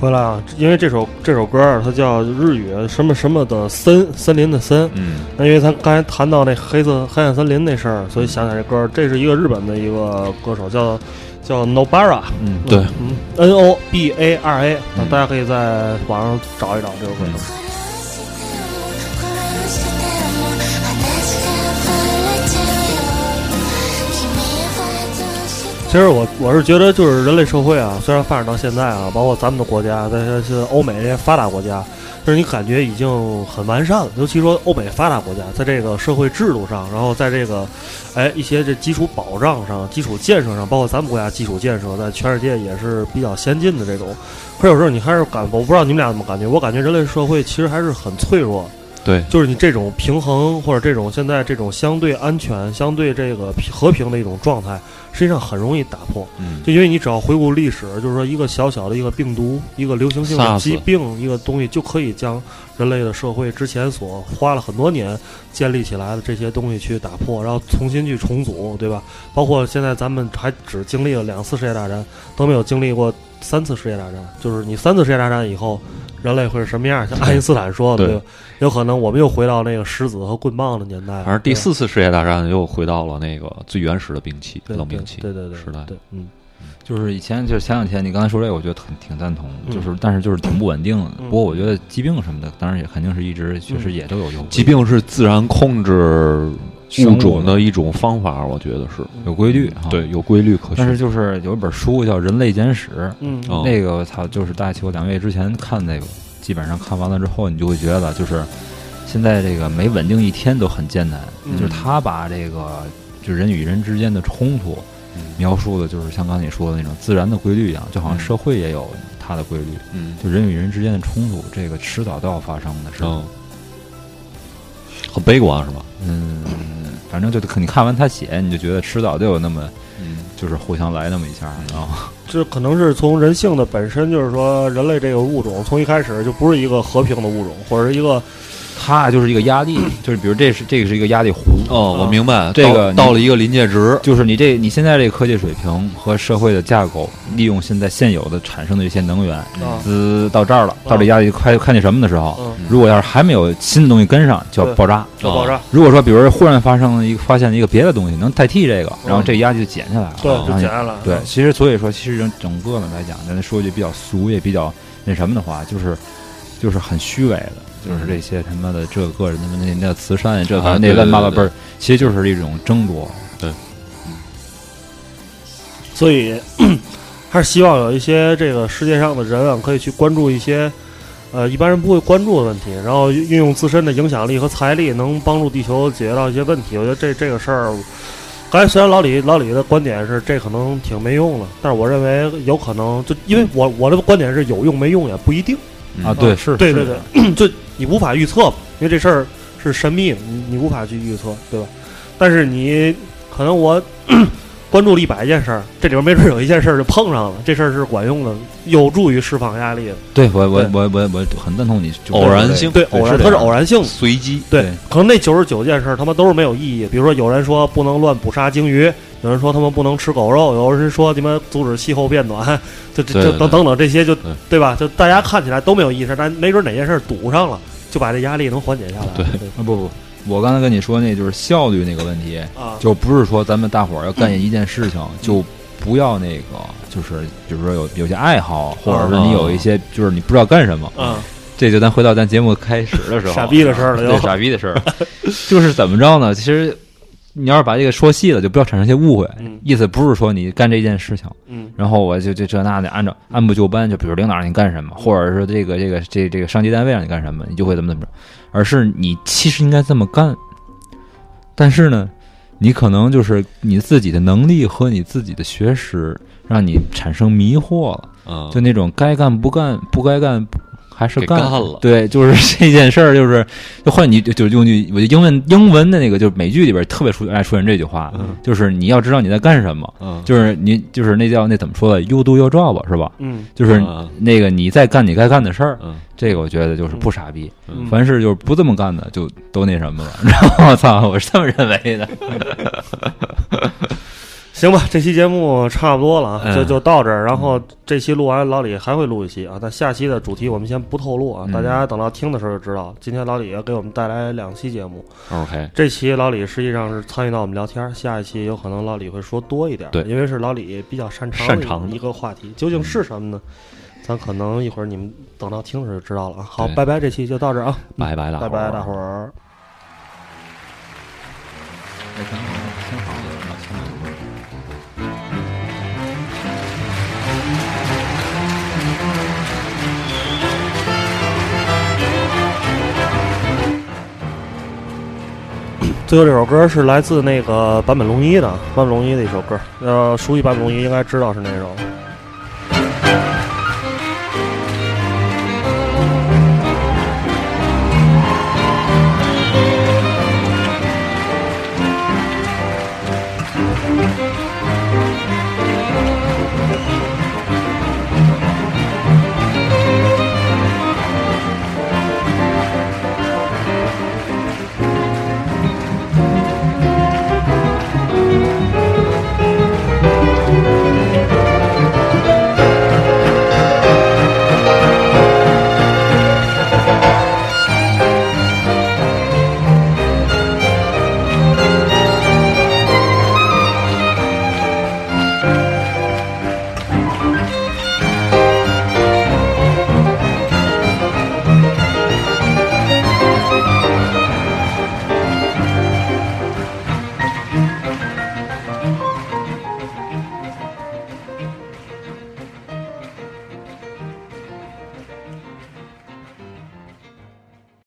回来啊，因为这首这首歌它叫日语什么什么的森森林的森，嗯，那因为咱刚才谈到那黑色黑暗森林那事儿，所以想起来这歌，这是一个日本的一个歌手叫叫 Nobara，嗯，对，嗯，N O B A R A，那大家可以在网上找一找这首歌。其实我我是觉得，就是人类社会啊，虽然发展到现在啊，包括咱们的国家，在这些欧美这些发达国家，就是你感觉已经很完善了。尤其说欧美发达国家，在这个社会制度上，然后在这个，哎一些这基础保障上、基础建设上，包括咱们国家基础建设，在全世界也是比较先进的这种。可有时候你还是感，我不知道你们俩怎么感觉，我感觉人类社会其实还是很脆弱。对，就是你这种平衡或者这种现在这种相对安全、相对这个和平的一种状态，实际上很容易打破。嗯，就因为你只要回顾历史，就是说一个小小的一个病毒、一个流行性的疾病、一个东西，就可以将人类的社会之前所花了很多年建立起来的这些东西去打破，然后重新去重组，对吧？包括现在咱们还只经历了两次世界大战，都没有经历过三次世界大战。就是你三次世界大战以后，人类会是什么样？像爱因斯坦说的，对对吧有可能我们又回到那个石子和棍棒的年代。反正第四次世界大战又回到了那个最原始的兵器，对冷兵器对对对时代。对，嗯，就是以前就是前两天你刚才说这个，我觉得挺挺赞同，嗯就是但是就是挺不稳定的。嗯不过我觉得疾病什么的，当然也肯定是一直确实嗯也都有用。疾病是自然控制生物物种的一种方法，我觉得是有规律啊对，有规律可循。但是就是有一本书叫《人类简史》，嗯哦那个我操，就是大概我两个月之前看那个，基本上看完了之后，你就会觉得就是现在这个每稳定一天都很艰难，嗯就是他把这个就人与人之间的冲突嗯描述的，就是像刚才你说的那种自然的规律一样，就好像嗯社会也有它的规律，嗯，就人与人之间的冲突，这个迟早都要发生的事。嗯，很悲观是吧？嗯，反正就可你看完他写，你就觉得迟早就有那么嗯，就是互相来那么一下，然后这可能是从人性的本身，就是说人类这个物种从一开始就不是一个和平的物种，或者是一个它就是一个压力，就是比如这是这个是一个压力湖，哦，我明白，这个到到了一个临界值，就是你这你现在这个科技水平和社会的架构，利用现在现有的产生的一些能源，啊，滋到这儿了，到这压力快看见什么的时候，嗯，如果要是还没有新的东西跟上，就要爆炸。要爆炸，如果说，比如说忽然发生了一个发现了一个别的东西能代替这个，然后这压力就减下来了，对，就减下来了，对，其实所以说，其实整整个的来讲，咱说句比较俗也比较那什么的话，就是就是很虚伪的，就是这些他妈的这个人他妈那那慈善这个那啊对对对乱八八辈儿，其实就是一种争夺。对所以 还是希望有一些这个世界上的人啊，可以去关注一些呃一般人不会关注的问题，然后运用自身的影响力和财力，能帮助地球解决到一些问题。我觉得这这个事儿，刚才虽然老李老李的观点是这可能挺没用的，但是我认为有可能，就因为我我的观点是有用没用也不一定。啊，对，是，对对对，就你无法预测，因为这事儿是神秘，你你无法去预测，对吧？但是你可能我关注了一百件事儿，这里边没准有一件事儿就碰上了，这事儿是管用的，有助于释放压力的。对我我我我我很赞同你，就偶然性对，偶然它是偶然性的。随机，对对，可能那九十九件事儿他妈都是没有意义。比如说，有人说不能乱捕杀鲸鱼，有人说他们不能吃狗肉，有人说你们阻止气候变暖，这这这对对等等等这些就对对吧？就大家看起来都没有意义，但没准哪件事儿堵上了，就把这压力能缓解下来。对啊不不，我刚才跟你说那就是效率那个问题，啊，就不是说咱们大伙儿要干一件事情就不要那个，就是比如说有有些爱好，或者是你有一些就是你不知道干什么，啊，这就咱回到咱节目开始的时候，傻逼的事儿了对傻逼的事儿，就是怎么着呢？其实你要是把这个说细了，就不要产生一些误会。嗯意思不是说你干这件事情，嗯然后我就这这那的按照按部就班，就比如领导让你干什么，或者是这个这个这这个上级单位让你干什么，你就会怎么怎么着，而是你其实应该这么干，但是呢，你可能就是你自己的能力和你自己的学识让你产生迷惑了。嗯，就那种该干不干，不该干不还是干干了对，就是 这件事儿，就是就换你就就用句我就英文英文的那个就是美剧里边特别出爱出现这句话，嗯就是你要知道你在干什么，嗯，就是你就是那叫那怎么说的，you do your job 是吧？嗯就是嗯那个你在干你该干的事儿，嗯这个我觉得就是不傻逼。嗯凡是就是不这么干的，就都那什么了。然后我操，我是这么认为的。行吧，这期节目差不多了啊，嗯就就到这儿。然后这期录完，老李还会录一期啊，但下期的主题我们先不透露啊，嗯大家等到听的时候就知道。今天老李要给我们带来两期节目，，OK，这期老李实际上是参与到我们聊天，下一期有可能老李会说多一点，对因为是老李比较擅长擅长的一个话题，究竟是什么呢？咱可能一会儿你们等到听的时候就知道了啊。好，拜拜，这期就到这儿啊，拜拜了，拜拜，大伙儿。最后这首歌是来自那个坂本龙一的，坂本龙一的一首歌，呃，熟悉坂本龙一应该知道是哪首。